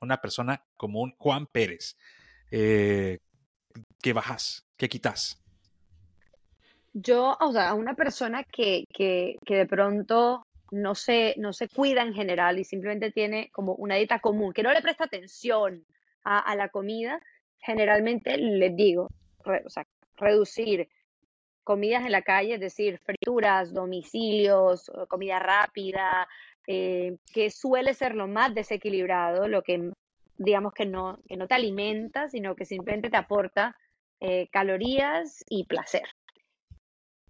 una persona común, Juan Pérez. Eh, ¿Qué bajas? ¿Qué quitas? Yo, o sea, a una persona que, que, que de pronto no se, no se cuida en general y simplemente tiene como una dieta común, que no le presta atención a, a la comida, generalmente les digo, o sea, reducir comidas en la calle, es decir, frituras, domicilios, comida rápida, eh, que suele ser lo más desequilibrado, lo que digamos que no, te alimenta, sino que simplemente te aporta eh, calorías y placer.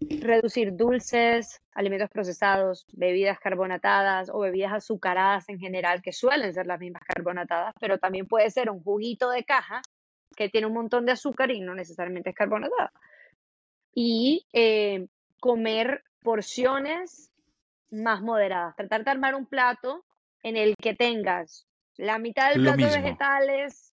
Reducir dulces, alimentos procesados, bebidas carbonatadas o bebidas azucaradas en general, que suelen ser las mismas carbonatadas, pero también puede ser un juguito de caja que tiene un montón de azúcar y no necesariamente es carbonatada y eh, comer porciones más moderadas. Tratar de armar un plato en el que tengas la mitad del plato de vegetales,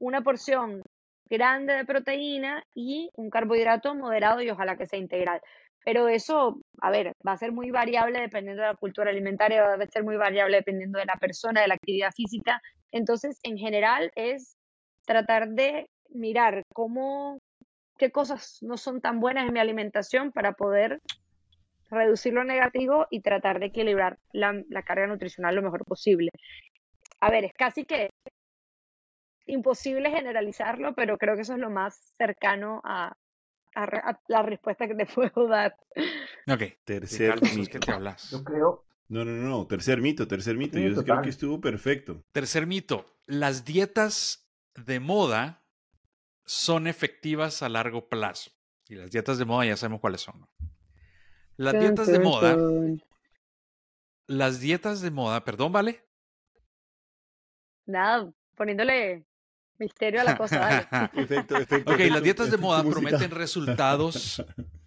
una porción grande de proteína y un carbohidrato moderado y ojalá que sea integral. Pero eso, a ver, va a ser muy variable dependiendo de la cultura alimentaria, va a ser muy variable dependiendo de la persona, de la actividad física. Entonces, en general, es tratar de mirar cómo qué cosas no son tan buenas en mi alimentación para poder reducir lo negativo y tratar de equilibrar la, carga nutricional lo mejor posible. A ver, es casi que imposible generalizarlo, pero creo que eso es lo más cercano a, la respuesta que te [LAUGHS] puedo dar. Ok, tercer mito. ¿Qué te hablas? Yo creo. No, no, no, tercer mito, tercer mito. Yo creo que estuvo perfecto. Tercer mito. Las dietas de moda son efectivas a largo plazo. Y las dietas de moda ya sabemos cuáles son. Las dietas de moda. Las dietas de moda, perdón, ¿vale? Nada, poniéndole misterio a la cosa. [LAUGHS] Efecto, efecto, ok, las dietas de moda prometen resultados [LAUGHS]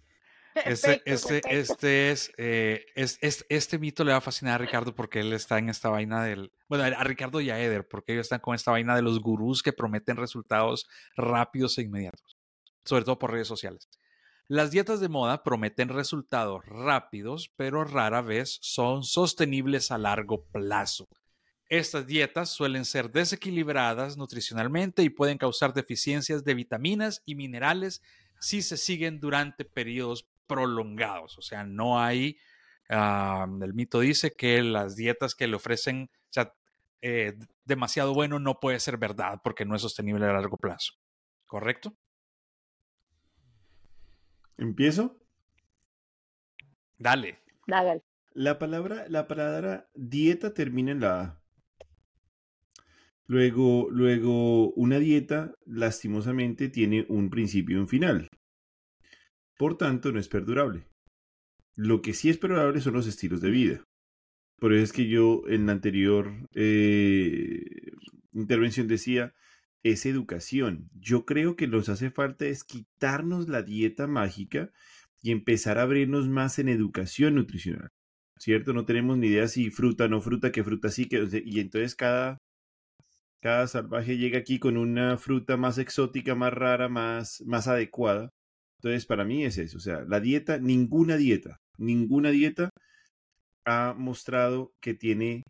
[LAUGHS] Este, este, este es, eh, es, es- este mito le va a fascinar a Ricardo porque él está en esta vaina del, bueno, a Ricardo y a Eder, porque ellos están con esta vaina de los gurús que prometen resultados rápidos e inmediatos, sobre todo por redes sociales. Las dietas de moda prometen resultados rápidos, pero rara vez son sostenibles a largo plazo. Estas dietas suelen ser desequilibradas nutricionalmente y pueden causar deficiencias de vitaminas y minerales si se siguen durante periodos prolongados. O sea, no hay, ah, el mito dice que las dietas que le ofrecen, o sea, eh, demasiado bueno no puede ser verdad porque no es sostenible a largo plazo. ¿Correcto? ¿Empiezo? Dale. Dágale. La palabra, la palabra dieta termina en la A. Luego, luego, una dieta, lastimosamente, tiene un principio y un final. Por tanto, no es perdurable. Lo que sí es perdurable son los estilos de vida. Por eso es que yo en la anterior eh, intervención decía, es educación. Yo creo que nos hace falta es quitarnos la dieta mágica y empezar a abrirnos más en educación nutricional. ¿Cierto? No tenemos ni idea si fruta, no fruta, qué fruta sí, que, y entonces cada, cada salvaje llega aquí con una fruta más exótica, más rara, más, más adecuada. Entonces, para mí es eso. O sea, la dieta, ninguna dieta, ninguna dieta ha mostrado que tiene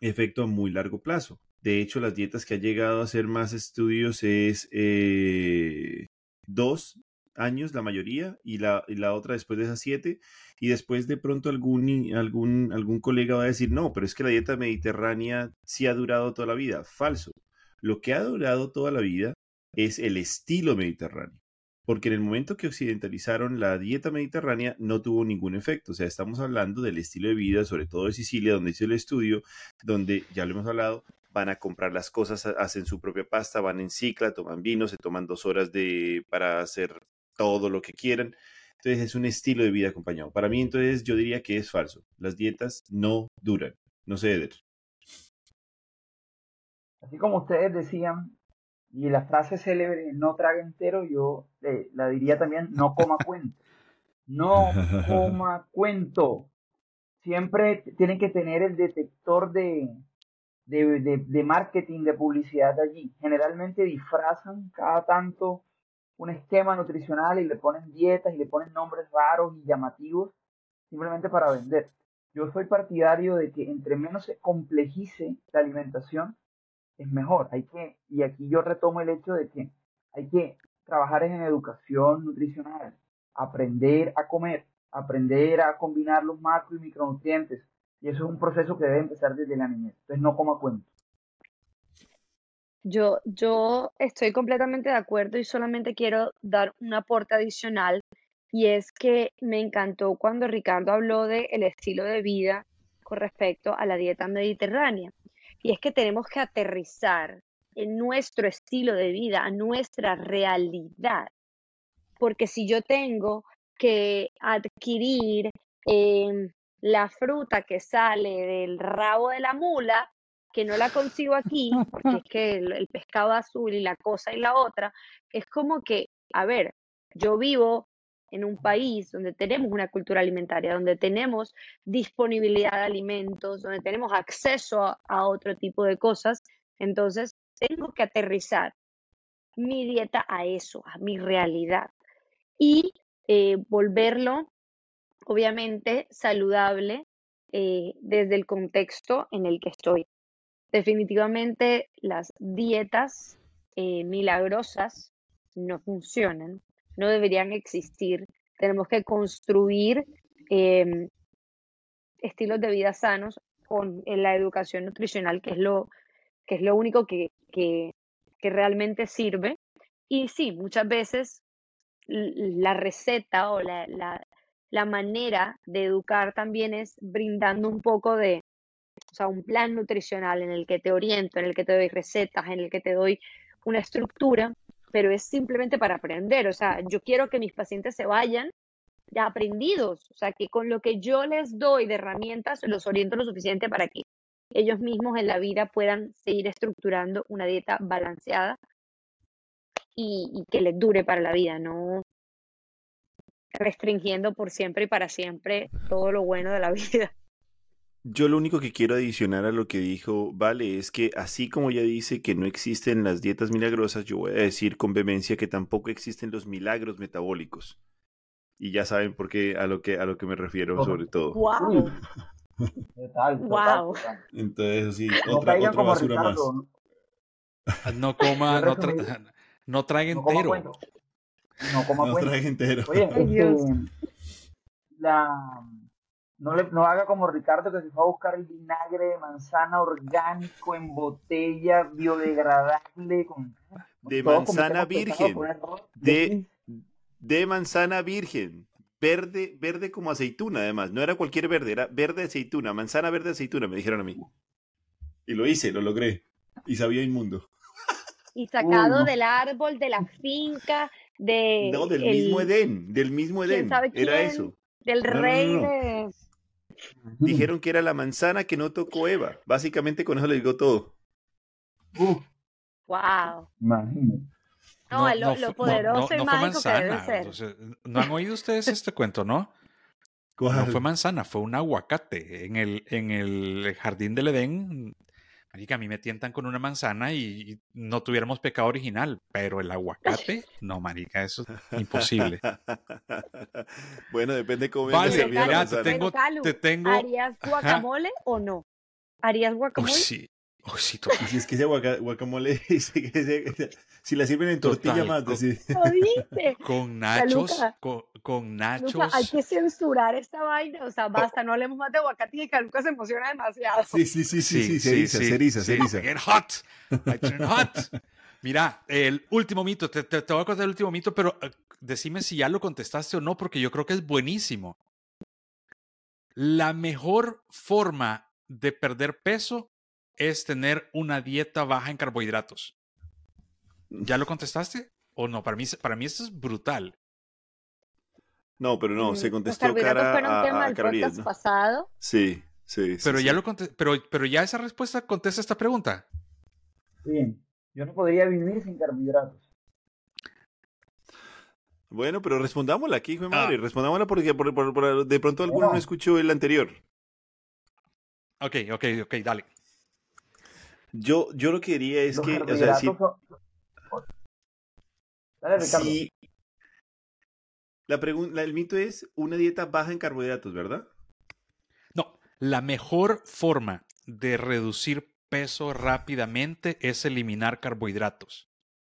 efecto a muy largo plazo. De hecho, las dietas que ha llegado a hacer más estudios es eh, dos años la mayoría y la, y la otra después de esas siete y después de pronto algún, algún, algún colega va a decir no, pero es que la dieta mediterránea sí ha durado toda la vida. Falso. Lo que ha durado toda la vida es el estilo mediterráneo. Porque en el momento que occidentalizaron la dieta mediterránea no tuvo ningún efecto. O sea, estamos hablando del estilo de vida, sobre todo de Sicilia, donde hice el estudio, donde ya lo hemos hablado, van a comprar las cosas, hacen su propia pasta, van en cicla, toman vino, se toman dos horas de, para hacer todo lo que quieran. Entonces es un estilo de vida acompañado. Para mí entonces yo diría que es falso. Las dietas no duran. No sé, Eder. Así como ustedes decían, y la frase célebre, no traga entero, yo eh, la diría también, no coma cuento. No coma cuento. Siempre tienen que tener el detector de, de, de, de marketing, de publicidad allí. Generalmente disfrazan cada tanto un esquema nutricional y le ponen dietas y le ponen nombres raros y llamativos simplemente para vender. Yo soy partidario de que entre menos se complejice la alimentación, es mejor. Hay que, y aquí yo retomo el hecho de que hay que trabajar en educación nutricional, aprender a comer, aprender a combinar los macro y micronutrientes. Y eso es un proceso que debe empezar desde la niñez. Entonces no coma cuento. Yo, yo estoy completamente de acuerdo y solamente quiero dar un aporte adicional y es que me encantó cuando Ricardo habló del el estilo de vida con respecto a la dieta mediterránea. Y es que tenemos que aterrizar en nuestro estilo de vida, a nuestra realidad. Porque si yo tengo que adquirir eh, la fruta que sale del rabo de la mula, que no la consigo aquí, porque es que el, pescado azul y la cosa y la otra, es como que, a ver, yo vivo en un país donde tenemos una cultura alimentaria, donde tenemos disponibilidad de alimentos, donde tenemos acceso a, otro tipo de cosas, entonces tengo que aterrizar mi dieta a eso, a mi realidad, y eh, volverlo, obviamente, saludable eh, desde el contexto en el que estoy. Definitivamente las dietas eh, milagrosas no funcionan, no deberían existir. Tenemos que construir eh, estilos de vida sanos con en la educación nutricional, que es lo, que es lo único que, que, que realmente sirve. Y sí, muchas veces la receta o la, la, la manera de educar también es brindando un poco de, o sea, un plan nutricional en el que te oriento, en el que te doy recetas, en el que te doy una estructura, pero es simplemente para aprender. O sea, yo quiero que mis pacientes se vayan ya aprendidos, o sea, que con lo que yo les doy de herramientas los oriento lo suficiente para que ellos mismos en la vida puedan seguir estructurando una dieta balanceada y, y que les dure para la vida, no, restringiendo por siempre y para siempre todo lo bueno de la [LAUGHS] vida. Yo lo único que quiero adicionar a lo que dijo Vale es que así como ella dice que no existen las dietas milagrosas, yo voy a decir con vehemencia que tampoco existen los milagros metabólicos. Y ya saben por qué a lo que a lo que me refiero sobre todo. Wow. [LAUGHS] Total, total, Wow. total. Entonces sí, No otra, otra basura más. Ricardo, ¿no? No coma, no, tra- no traiga No coma entero. cuento. No coma No entero. Oye, este, la, no, le, no haga como Ricardo que se fue a buscar el vinagre de manzana orgánico en botella, biodegradable, con, De manzana virgen. De, de manzana virgen. Verde, verde como aceituna, además. No era cualquier verde, era verde aceituna, manzana verde aceituna, me dijeron a mí. Y lo hice, lo logré. Y sabía inmundo. [LAUGHS] Y sacado del árbol, de la finca, de No, del el- mismo Edén, del mismo ¿quién Edén. sabe Era quién? eso. del No, no, no, rey no. de... Dijeron que era la manzana que no tocó Eva. Básicamente con eso le digo todo. Uf, Wow. imagínate. No, lo- fu- lo poderoso y mágico que debe manzana. ser. Entonces, ¿No han oído ustedes este cuento, no? No fue manzana, fue un aguacate. En el, en el jardín del Edén, marica, a mí me tientan con una manzana y, y no tuviéramos pecado original, pero el aguacate, no, marica, eso es imposible. [LAUGHS] bueno, depende cómo Vale, la ya, te tengo- Pero, Calu, te tengo- ¿Harías guacamole o no? ¿Harías guacamole? sí, uy, sí. Y si [LAUGHS] es que ese guaca- guacamole, [LAUGHS] ese- ese- si la sirven en tortilla Total, más, [LAUGHS] con- decir. ¿Oíste? Con nachos, Luca. con, con nachos. Luca, hay que censurar esta vaina. O sea, basta, no hablemos más de aguacate y que Luca se emociona demasiado. Sí, sí, sí, sí, sí, se eriza, se eriza, se sí. eriza. I get hot. I turn hot. Mira, el último mito, te, te- te voy a contar el último mito, pero eh, decime si ya lo contestaste o no, porque yo creo que es buenísimo. La mejor forma de perder peso es tener una dieta baja en carbohidratos. ¿Ya lo contestaste? ¿O no? Para mí, para mí esto es brutal. No, pero no, Mm, se Los contestó cara fueron a, pasado. Sí, sí, sí. Pero sí. ya lo pero, pero ya esa respuesta contesta esta pregunta. Bien, yo no podría vivir sin carbohidratos. Bueno, pero respondámosla aquí, hijo de madre. Ah. Respondámosla porque por- por- por- de pronto alguno no escuchó el anterior. Ok, ok, ok, dale. Yo, yo lo que diría es Los que, o sea, si, carbohidratos son... Dale, Ricardo. si- la pregunta, el mito es una dieta baja en carbohidratos, ¿verdad? No, la mejor forma de reducir peso rápidamente es eliminar carbohidratos.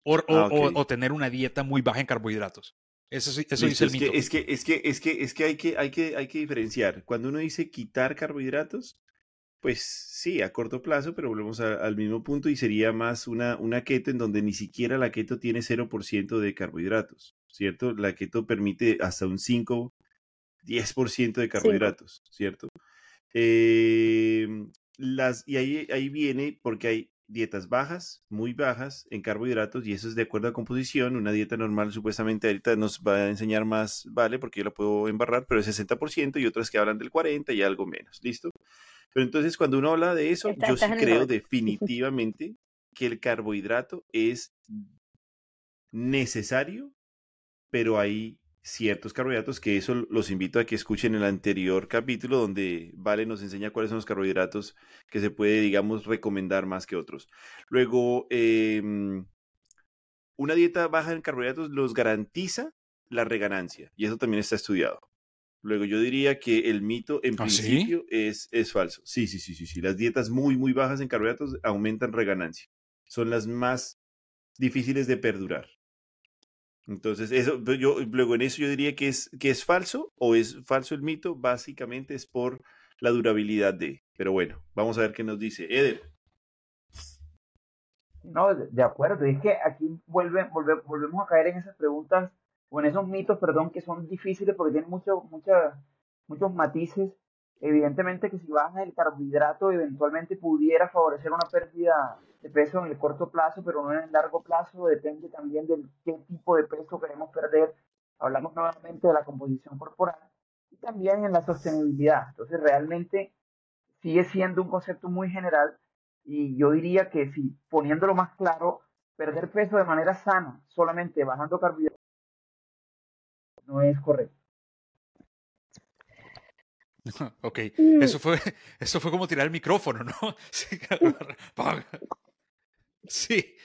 O, o- Ah, o- o tener una dieta muy baja en carbohidratos. Eso, sí- eso Listo, dice el es, mito. que, es que es que es que es que hay que hay que hay que diferenciar. Cuando uno dice quitar carbohidratos, pues sí, a corto plazo, pero volvemos a- al mismo punto y sería más una, una keto en donde ni siquiera la keto tiene 0% de carbohidratos, ¿cierto? La keto permite hasta un 5, 10% de carbohidratos, ¿cierto? Eh, las, y ahí, ahí viene porque hay dietas bajas, muy bajas en carbohidratos y eso es de acuerdo a composición. Una dieta normal supuestamente ahorita nos va a enseñar más, vale, porque yo la puedo embarrar, pero es 60% y otras que hablan del 40 y algo menos, ¿listo? Pero entonces cuando uno habla de eso, Está- yo sí el creo [LAUGHS] definitivamente que el carbohidrato es necesario, pero hay ciertos carbohidratos que eso los invito a que escuchen el anterior capítulo donde Vale nos enseña cuáles son los carbohidratos que se puede, digamos, recomendar más que otros. Luego, em, una dieta baja en carbohidratos los garantiza la reganancia y eso también está estudiado. Luego yo diría que el mito en ¿Ah, sí? principio es, es falso. Sí, sí, sí, sí, sí. Las dietas muy, muy bajas en carbohidratos aumentan reganancia. Son las más difíciles de perdurar. Entonces, eso, pues, yo, luego en eso yo diría que es, que es falso o es falso el mito, básicamente es por la durabilidad de. Pero bueno, vamos a ver qué nos dice. Eder. No, de, de acuerdo. Es que aquí vuelve, volve- volvemos a caer en esas preguntas o en esos mitos, perdón, que son difíciles porque tienen mucho, mucha- muchos matices. Evidentemente que si baja el carbohidrato, eventualmente pudiera favorecer una pérdida de peso en el corto plazo, pero no en el largo plazo. Depende también de qué tipo de peso queremos perder. Hablamos nuevamente de la composición corporal y también en la sostenibilidad. Entonces, realmente sigue siendo un concepto muy general y yo diría que si poniéndolo más claro, perder peso de manera sana, solamente bajando carbohidratos, no es correcto. [LAUGHS] ok, Mm, eso fue, [LAUGHS] eso fue como tirar el micrófono, ¿no? [LAUGHS] Sí. Sí.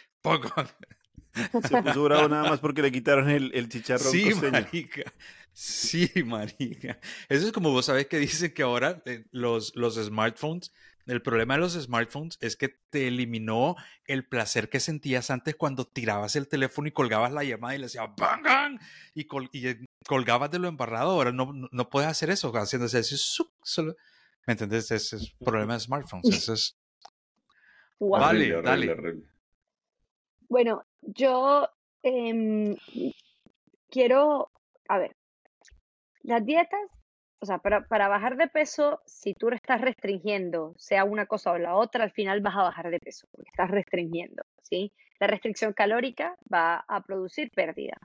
Se puso bravo nada más porque le quitaron el, el chicharrón Sí, costeño. marica. Sí, marica. Eso es como vos sabés que dicen que ahora eh, los, los smartphones, el problema de los smartphones es que te eliminó el placer que sentías antes cuando tirabas el teléfono y colgabas la llamada y le decías bang, bang, y, col- y, colgabas de lo embarrado. Ahora no, no, puedes hacer eso, haciéndose así. zuc, solo- ¿Me entendés? Ese es el problema de smartphones. [LAUGHS] Eso es. guau. Vale, Horrible, dale. horrible, horrible. Bueno, yo em, quiero, a ver, las dietas, o sea, para, para bajar de peso, si tú estás restringiendo, sea una cosa o la otra, al final vas a bajar de peso, porque estás restringiendo, ¿sí? La restricción calórica va a producir pérdida.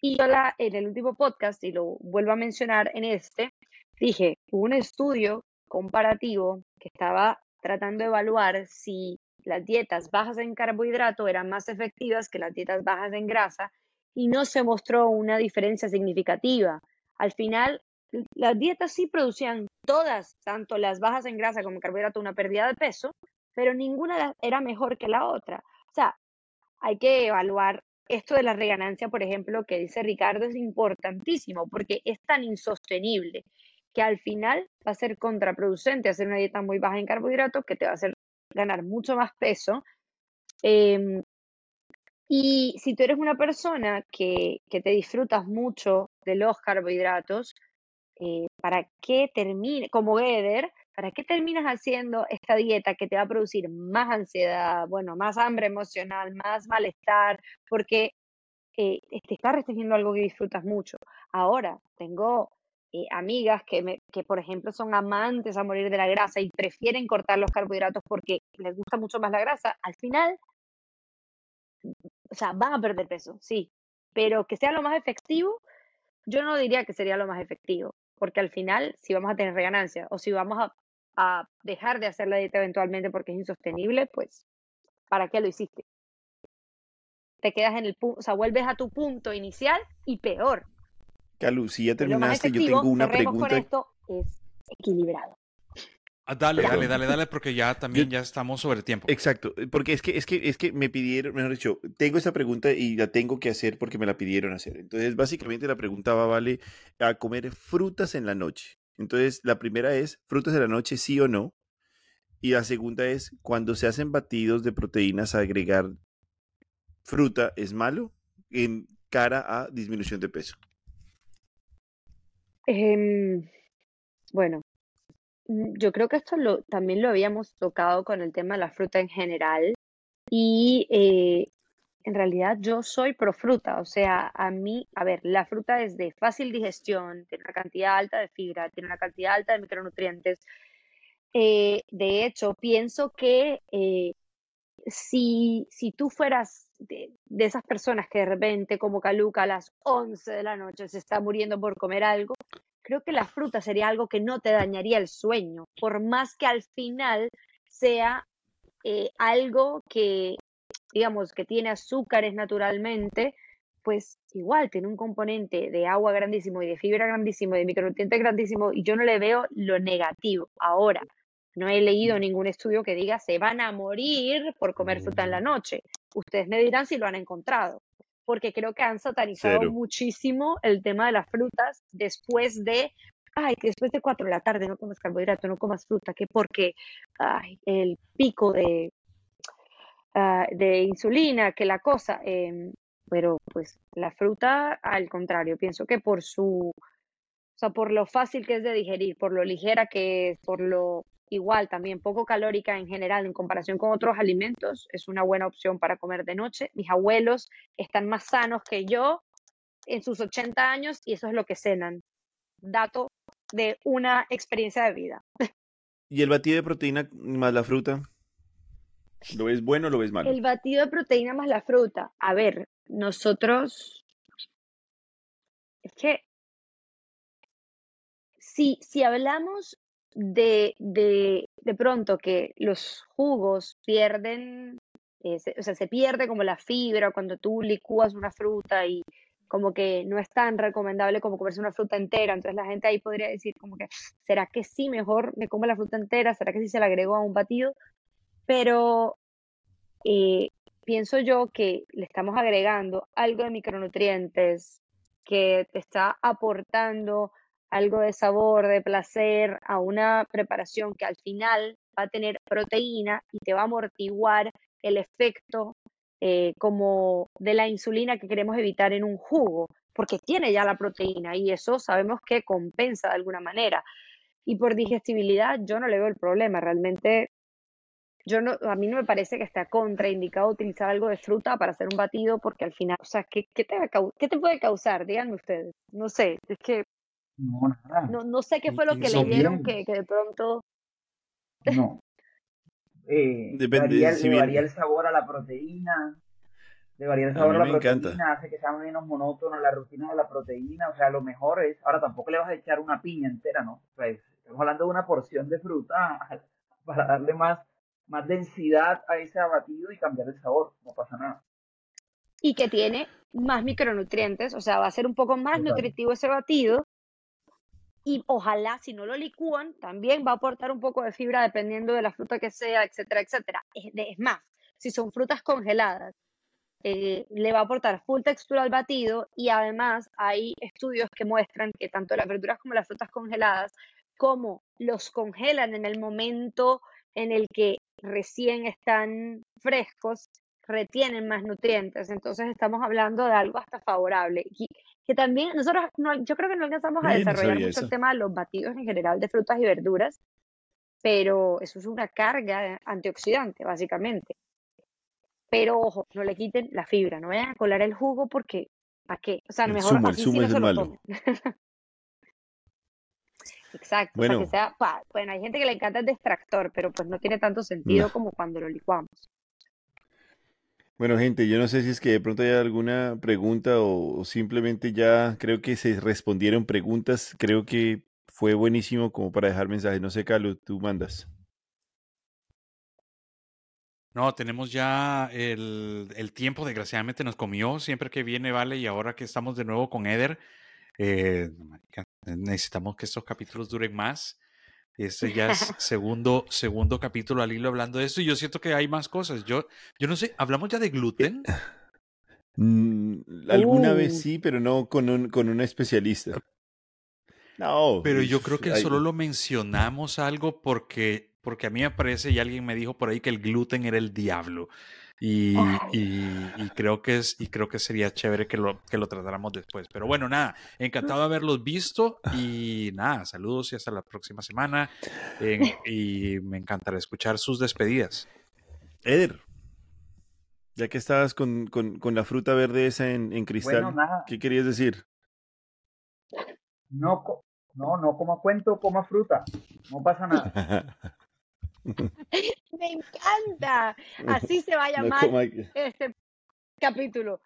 Y yo la, en el último podcast, y lo vuelvo a mencionar en este, dije, hubo un estudio comparativo que estaba tratando de evaluar si las dietas bajas en carbohidrato eran más efectivas que las dietas bajas en grasa y no se mostró una diferencia significativa. Al final, las dietas sí producían todas, tanto las bajas en grasa como en carbohidrato, una pérdida de peso, pero ninguna era mejor que la otra. O sea, hay que evaluar esto de la reganancia, por ejemplo, que dice Ricardo, es importantísimo porque es tan insostenible que al final va a ser contraproducente hacer una dieta muy baja en carbohidratos que te va a hacer ganar mucho más peso. Em, y si tú eres una persona que, que te disfrutas mucho de los carbohidratos, eh, ¿para qué termine, como Geder, ¿para qué terminas haciendo esta dieta que te va a producir más ansiedad, bueno, más hambre emocional, más malestar, porque eh, te está restringiendo algo que disfrutas mucho? Ahora, tengo eh, amigas que, que, por ejemplo, son amantes a morir de la grasa y prefieren cortar los carbohidratos porque les gusta mucho más la grasa. Al final, o sea, van a perder peso, sí, pero que sea lo más efectivo, yo no diría que sería lo más efectivo, porque al final, si vamos a tener ganancia o si vamos a, a dejar de hacer la dieta eventualmente porque es insostenible, pues, ¿para qué lo hiciste? Te quedas en el punto, o sea, vuelves a tu punto inicial y peor. Calu, si ya terminaste, yo tengo una cerremos con pregunta. esto, es equilibrado. Ah, dale, dale, Perdón. dale, dale, porque ya [LAUGHS] también ya estamos sobre tiempo. Exacto, eh, porque es que, es que, es que me pidieron, mejor dicho, tengo esta pregunta y la tengo que hacer porque me la pidieron hacer. Entonces, básicamente la pregunta va, vale, a comer frutas en la noche. Entonces, la primera es, frutas en la noche, sí o no. Y la segunda es, cuando se hacen batidos de proteínas, agregar fruta es malo en cara a disminución de peso. Em, bueno, mm, yo creo que esto también lo habíamos tocado con el tema de la fruta en general y eh, en realidad yo soy pro fruta, o sea, a mí, a ver, la fruta es de fácil digestión, tiene una cantidad alta de fibra, tiene una cantidad alta de micronutrientes. Eh, de hecho, pienso que eh, si, si tú fueras de, de esas personas que de repente, como Caluca, a las 11 de la noche se está muriendo por comer algo, creo que la fruta sería algo que no te dañaría el sueño, por más que al final sea eh, algo que, digamos, que tiene azúcares naturalmente, pues igual tiene un componente de agua grandísimo y de fibra grandísimo y de micronutrientes grandísimo y yo no le veo lo negativo. Ahora, no he leído ningún estudio que diga se van a morir por comer fruta en la noche. Ustedes me dirán si lo han encontrado, porque creo que han satanizado Cero. muchísimo el tema de las frutas después de, ay, que después de 4 de la tarde no comes carbohidrato, no comas fruta, que porque ay, el pico de, ah, de insulina, que la cosa, em, pero pues la fruta, al contrario, pienso que por su, o sea, por lo fácil que es de digerir, por lo ligera que es, por lo igual también poco calórica en general en comparación con otros alimentos, es una buena opción para comer de noche. Mis abuelos están más sanos que yo en sus 80 años y eso es lo que cenan. Dato de una experiencia de vida. ¿Y el batido de proteína más la fruta? ¿Lo ves bueno o lo ves malo? El batido de proteína más la fruta. A ver, nosotros. Es que. Si, si hablamos de, de, de pronto que los jugos pierden, eh, se- o sea, se pierde como la fibra cuando tú licúas una fruta y como que no es tan recomendable como comerse una fruta entera. Entonces la gente ahí podría decir como que, ¿será que sí mejor me como la fruta entera? ¿Será que sí se la agrego a un batido? Pero eh, pienso yo que le estamos agregando algo de micronutrientes que te está aportando algo de sabor, de placer a una preparación que al final va a tener proteína y te va a amortiguar el efecto eh, como de la insulina que queremos evitar en un jugo, porque tiene ya la proteína y eso sabemos que compensa de alguna manera. Y por digestibilidad yo no le veo el problema, realmente yo no, a mí no me parece que está contraindicado utilizar algo de fruta para hacer un batido, porque al final, o sea, ¿qué, qué te, ¿qué te puede causar? Díganme ustedes. No sé, es que no, nada. No, no sé qué fue lo que le dieron que, que de pronto. No. [LAUGHS] Eh, varía, le varía el sabor a la proteína, le varía el sabor a, la proteína, hace que sea menos monótono la rutina de la proteína, o sea, lo mejor es, ahora tampoco le vas a echar una piña entera, ¿no? Pues, estamos hablando de una porción de fruta [LAUGHS] para darle más, más densidad a ese abatido y cambiar el sabor, no pasa nada. Y que tiene más micronutrientes, o sea, va a ser un poco más nutritivo ese batido y ojalá si no lo licúan también va a aportar un poco de fibra dependiendo de la fruta que sea, etcétera, etcétera. Es, más, si son frutas congeladas, eh, le va a aportar full textura al batido y además hay estudios que muestran que tanto las verduras como las frutas congeladas, como los congelan en el momento en el que recién están frescos, retienen más nutrientes. Entonces estamos hablando de algo hasta favorable que también nosotros, yo creo que no alcanzamos a desarrollar mucho el tema de los batidos en general de frutas y verduras, pero eso es una carga antioxidante, básicamente. Pero ojo, no le quiten la fibra, no vayan a colar el jugo porque, ¿para qué? O sea, lo mejor el zumo es el malo. [LAUGHS] Exacto, bueno. sea, bueno, hay gente que le encanta el distractor, pero pues no tiene tanto sentido como cuando lo licuamos. Bueno, gente, yo no sé si es que de pronto hay alguna pregunta o, simplemente ya creo que se respondieron preguntas. Creo que fue buenísimo como para dejar mensajes. No sé, Carlos, tú mandas. No, tenemos ya el, tiempo, desgraciadamente nos comió siempre que viene, vale, y ahora que estamos de nuevo con Eder, eh, necesitamos que estos capítulos duren más. Este ya es [LAUGHS] segundo, segundo capítulo al hilo hablando de esto y yo siento que hay más cosas. Yo, yo no sé, ¿hablamos ya de gluten? [SIGHS] Mm, alguna vez uh. sí, pero no con, un, con una especialista. No. Pero yo creo que solo lo mencionamos algo porque, porque a mí me parece y alguien me dijo por ahí que el gluten era el diablo. Y, y, creo que es, y creo que sería chévere que lo, que lo tratáramos después. Pero bueno, nada, encantado de haberlos visto y nada, saludos y hasta la próxima semana. [LAUGHS] y me encantará escuchar sus despedidas. Eder, ya que estabas con, con, con la fruta verde esa en, en cristal, ¿qué querías decir? No, no, no coma cuento, coma fruta. No pasa nada. [LAUGHS] [LAUGHS] Me encanta. Así se va a llamar este capítulo.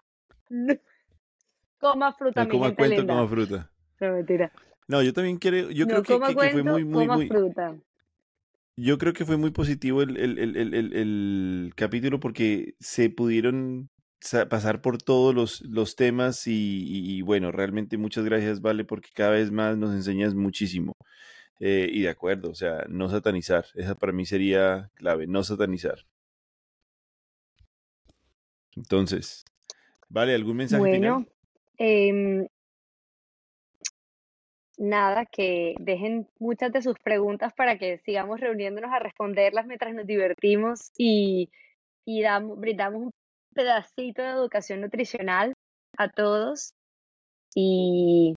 Coma fruta, no, coma cuento, coma fruta. No, mentira. No, yo también quiero, yo creo que, que, fue muy, muy, muy. Fruta. Yo creo que fue muy positivo el, el, el, el capítulo porque se pudieron pasar por todos los, los temas y, y, bueno, realmente muchas gracias, Vale, porque cada vez más nos enseñas muchísimo. Eh, y de acuerdo, o sea, no satanizar. Esa para mí sería clave, no satanizar. Entonces, ¿vale? ¿Algún mensaje bueno, em, nada, que dejen muchas de sus preguntas para que sigamos reuniéndonos a responderlas mientras nos divertimos y, y damos, brindamos un pedacito de educación nutricional a todos. Y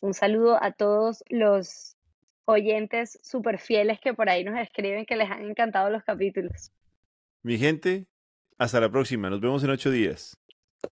un saludo a todos los oyentes súper fieles que por ahí nos escriben que les han encantado los capítulos. Mi gente, hasta la próxima. Nos vemos en ocho días.